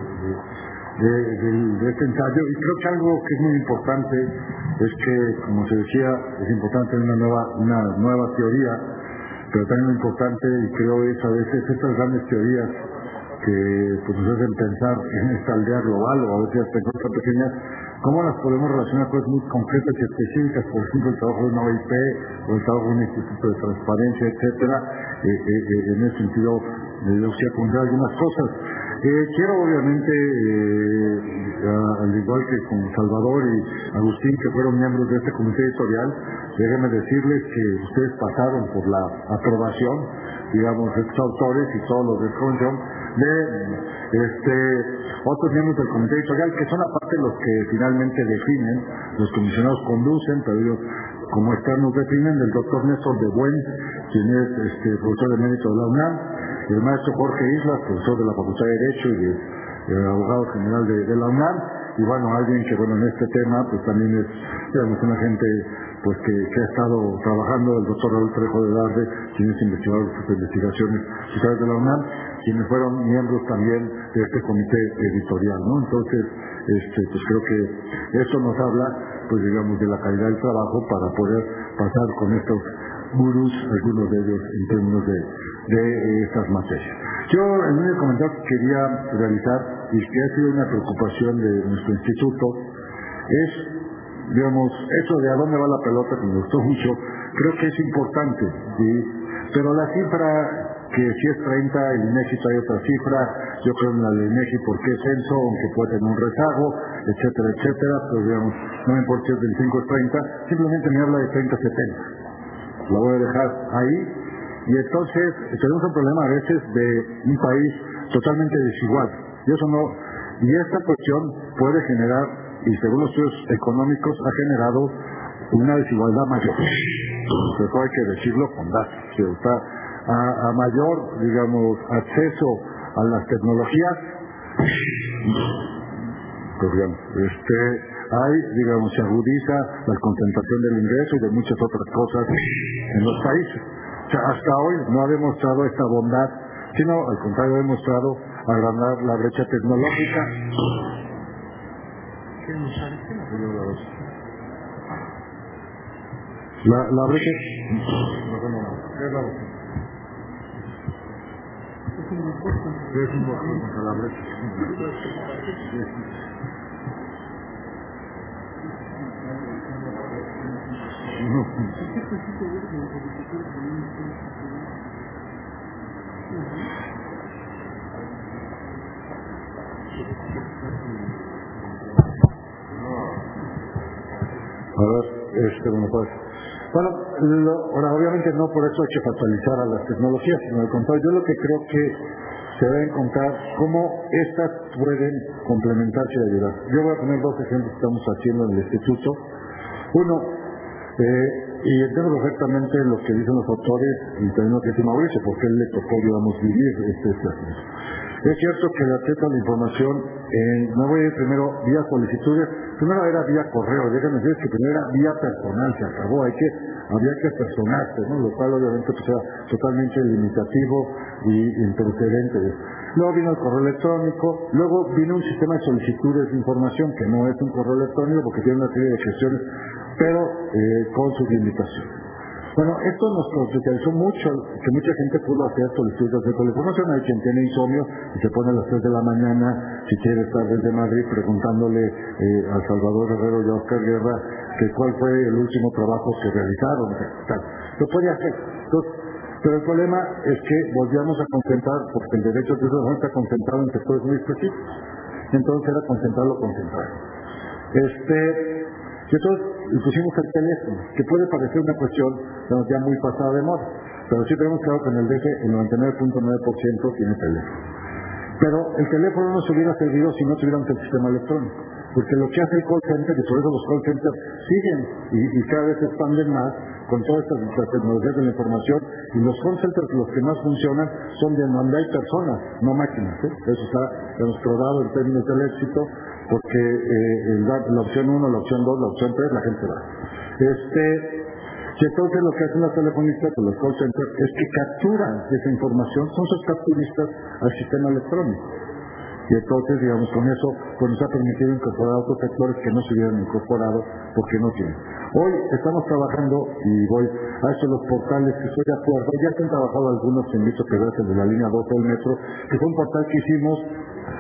este ensayo. Y creo que algo que es muy importante es que, como se decía, es importante una nueva, una nueva teoría, pero también lo importante, y creo es a veces estas grandes teorías que pues, nos hacen pensar en esta aldea global o a veces en cosas pequeñas, ¿Cómo las podemos relacionar con cosas muy concretas y específicas? Por ejemplo, el trabajo de una OIP o el trabajo de un instituto de transparencia, etcétera. Eh, eh, eh, en ese sentido, me gustaría comentar algunas cosas. quiero, obviamente, al igual que con Salvador y Agustín, que fueron miembros de este comité editorial, déjenme decirles que ustedes pasaron por la aprobación, digamos, de estos autores y todos los de comisión de este, otros miembros del comité editorial, que son aparte los que finalmente definen, los comisionados conducen, pero ellos como externos definen, el doctor Néstor de Buen, quien es este, profesor de mérito de la UNAM, el maestro Jorge Islas, profesor de la Facultad de Derecho y el abogado general de, la UNAM, y bueno, alguien que bueno en este tema pues también es digamos una gente pues que, ha estado trabajando, el doctor Raúl Trejo de Darde, quien es investigador de sus investigaciones de la UNAM, quienes fueron miembros también de este comité editorial, ¿no? Entonces, este, pues creo que esto nos habla, pues digamos, de la calidad del trabajo para poder pasar con estos gurús, algunos de ellos en términos de, estas materias. Yo, el único comentario que quería realizar, y que ha sido una preocupación de nuestro instituto, es, digamos, eso de a dónde va la pelota, que me gustó mucho, creo que es importante, pero la cifra que si es 30, el INEGI trae otra cifra, yo creo en la del INEGI porque es censo, aunque puede tener un rezago, etcétera, etcétera, pues digamos, no me importa si es del 5 o 30, simplemente me habla de 30-70. La voy a dejar ahí. Y entonces tenemos un problema a veces de un país totalmente desigual. Y eso no, y esta cuestión puede generar, y según los estudios económicos, ha generado una desigualdad mayor. Eso hay que decirlo con datos. a, a mayor, digamos, acceso a las tecnologías, pues este, hay, digamos, se agudiza la concentración del ingreso y de muchas otras cosas en los países. O sea, hasta hoy no ha demostrado esta bondad, sino al contrario ha demostrado agrandar la brecha tecnológica. La, la brecha... Es un contra la brecha. A ver, este, bueno. Bueno, ahora obviamente no por eso hay que fatalizar a las tecnologías, sino al contrario, yo lo que creo que se debe encontrar cómo estas pueden complementarse y ayudar. Yo voy a poner dos ejemplos que estamos haciendo en el instituto. Uno, eh, y entiendo perfectamente lo que dicen los autores y también lo que dice Mauricio, porque él le tocó, digamos, vivir este, este asunto. Es cierto que el acceso a la información, en, no voy a ir primero vía solicitudes, primero era vía correo, déjenme decir que primero era vía personal, se acabó, había que personarse, lo cual obviamente pues, era totalmente limitativo y improcedente. Luego vino el correo electrónico, luego vino un sistema de solicitudes de información que no es un correo electrónico porque tiene una serie de gestiones, pero eh, con sus limitaciones. Bueno, esto nos potencializó mucho, que mucha gente pudo hacer solicitudes de información. Hay quien tiene insomnio y se pone a las 3 de la mañana, si quiere estar desde Madrid, preguntándole eh, a Salvador Herrero y a Oscar Guerra que cuál fue el último trabajo que realizaron. Tal. Lo puede hacer. pero el problema es que volvíamos a concentrar, porque el derecho de eso está concentrado en sectores muy específicos. Entonces era concentrarlo, concentrar. Este, y entonces pusimos el teléfono, que puede parecer una cuestión ya muy pasada de moda, pero sí tenemos claro que en el DF el 99.9% tiene teléfono. Pero el teléfono no se hubiera servido si no tuviéramos el sistema electrónico. Porque lo que hace el call center, y por eso los call centers siguen y, cada vez se expanden más con todas estas tecnologías de la información, y los call centers los que más funcionan son de donde hay personas, no máquinas. ¿eh? Eso está demostrado en términos del éxito, porque eh, la opción 1, la opción 2, la opción 3, la gente va. Este, entonces lo que hacen las telefonistas o los call centers es que capturan esa información, son sus capturistas al sistema electrónico. Y entonces, digamos, con eso pues nos ha permitido incorporar otros sectores que no se hubieran incorporado porque no tienen. Hoy estamos trabajando, y voy a eso los portales que estoy de acuerdo, ya se han trabajado algunos, invito que de la línea 12 del metro, que fue un portal que hicimos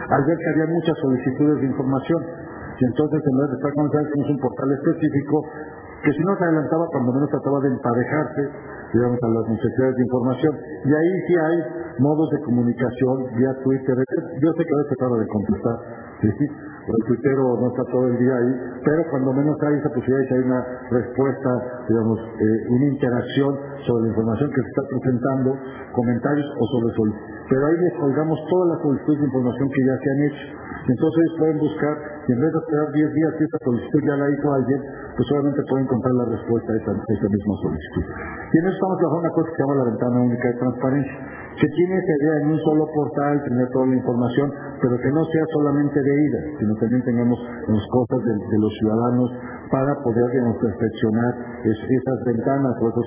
al ver que había muchas solicitudes de información. Y entonces, en vez de estar con tenemos un portal específico que si no se adelantaba, cuando menos trataba de emparejarse, digamos, a las necesidades de información. Y ahí sí hay modos de comunicación vía Twitter. Yo sé que a veces trata de contestar, ¿sí? El tuitero no está todo el día ahí, pero cuando menos hay esa posibilidad de que hay una respuesta, digamos, eh, una interacción sobre la información que se está presentando, comentarios o sobre solicitudes pero ahí les colgamos todas las solicitudes de información que ya se han hecho. Entonces ellos pueden buscar, y en vez de esperar 10 días si esta solicitud ya la hizo alguien, pues solamente pueden encontrar la respuesta a esa, misma solicitud. Y en eso estamos trabajando una cosa que se llama la ventana única de transparencia, que tiene esa idea en un solo portal, tener toda la información, pero que no sea solamente de ida, sino también tengamos las cosas de, los ciudadanos para poder, perfeccionar esas ventanas o esos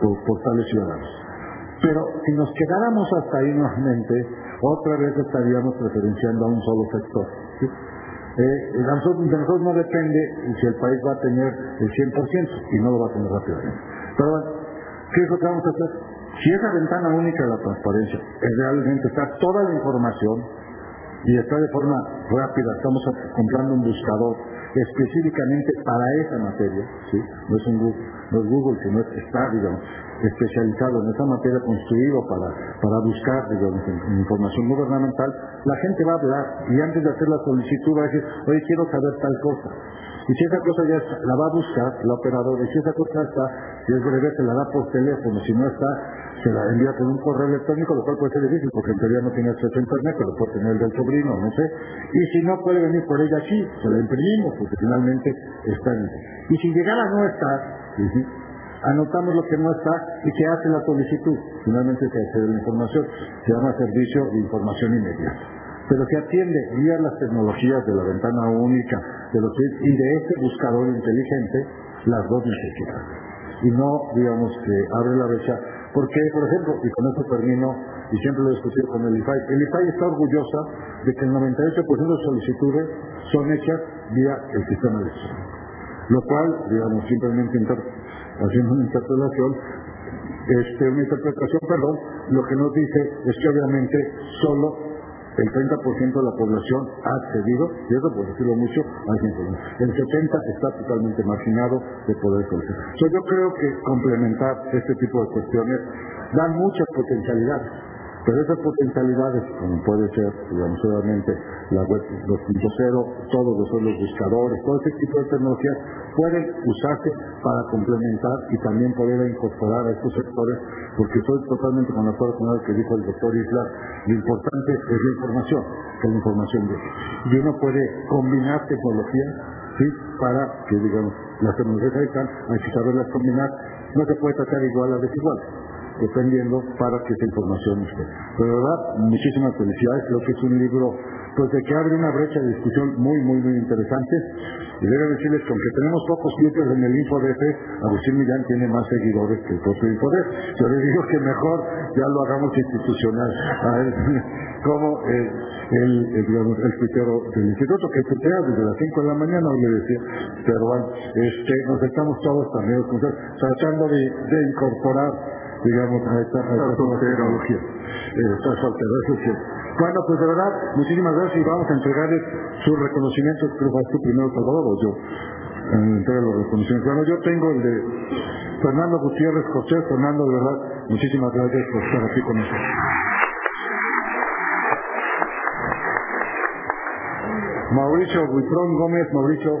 portales ciudadanos. Pero si nos quedáramos hasta ahí nuevamente, otra vez estaríamos preferenciando a un solo sector. Eh, de nosotros no depende si el país va a tener el 100% y no lo va a tener rápidamente. Pero bueno, ¿qué es lo que vamos a hacer? Si esa ventana única de la transparencia es realmente está toda la información y está de forma rápida, estamos comprando un buscador específicamente para esa materia, ¿sí? no, es un Google, no es Google, sino es, está, digamos, especializado en esa materia, construido para, para buscar información gubernamental, la gente va a hablar y antes de hacer la solicitud va a decir, oye, quiero saber tal cosa. Y si esa cosa ya está, la va a buscar la operadora, y si esa cosa está, si es breve, se la da por teléfono, si no está, se la envía con un correo electrónico, lo cual puede ser difícil, porque en teoría no tiene acceso a internet, pero puede tener el del sobrino, no sé. Y si no puede venir por ella aquí, se la imprimimos, porque finalmente está en... Y si llegara a no estar, anotamos lo que no está y se hace la solicitud. Finalmente se accede la información. Se llama servicio de información inmediata. Pero se atiende vía las tecnologías de la ventana única de los y de este buscador inteligente las dos necesidades. Y no, digamos, que abre la brecha. Porque, por ejemplo, y con esto termino, y siempre lo he discutido con el IFAI, el IFAI está orgullosa de que el 98% de solicitudes son hechas vía el sistema electrónico. Lo cual, digamos, simplemente haciendo una interpelación, este, una interpretación, perdón, lo que nos dice es que obviamente solo el 30% de la población ha accedido, y eso por decirlo mucho, a esa información. El 70% está totalmente marginado de poder conocer. yo creo que complementar este tipo de cuestiones dan muchas potencialidades. Pero esas potencialidades, como puede ser, digamos, obviamente, la web 2.0, todos los, los buscadores, todo ese tipo de tecnologías, pueden usarse para complementar y también poder incorporar a estos sectores, porque estoy totalmente con acuerdo con lo que dijo el doctor Isla, lo importante es la información, que la información de Y uno puede combinar tecnologías, ¿sí? para que, digamos, las tecnologías están, hay que saberlas combinar, no se puede tratar igual a desigual dependiendo para que esa información esté. Pero de verdad, muchísimas felicidades, creo que es un libro pues de que abre una brecha de discusión muy, muy, muy interesante. Y debo decirles que aunque tenemos pocos clientes en el InfoDF, Agustín Millán tiene más seguidores que el propio InfoDF. Yo les digo que mejor ya lo hagamos institucional. A ver, <laughs> como el, el, digamos, el del instituto, que tuitea desde las 5 de la mañana, hoy le decía, pero bueno, este, nos estamos todos también tratando de, de incorporar digamos, a esta, a esta tecnología. Eh, bueno, pues de verdad, muchísimas gracias y vamos a entregarles sus reconocimientos, creo que tú primero, Salvador, o yo entrego los reconocimientos. Bueno, yo tengo el de Fernando Gutiérrez José. Fernando, de verdad, muchísimas gracias por estar aquí con nosotros. Mauricio Buitrón Gómez, Mauricio.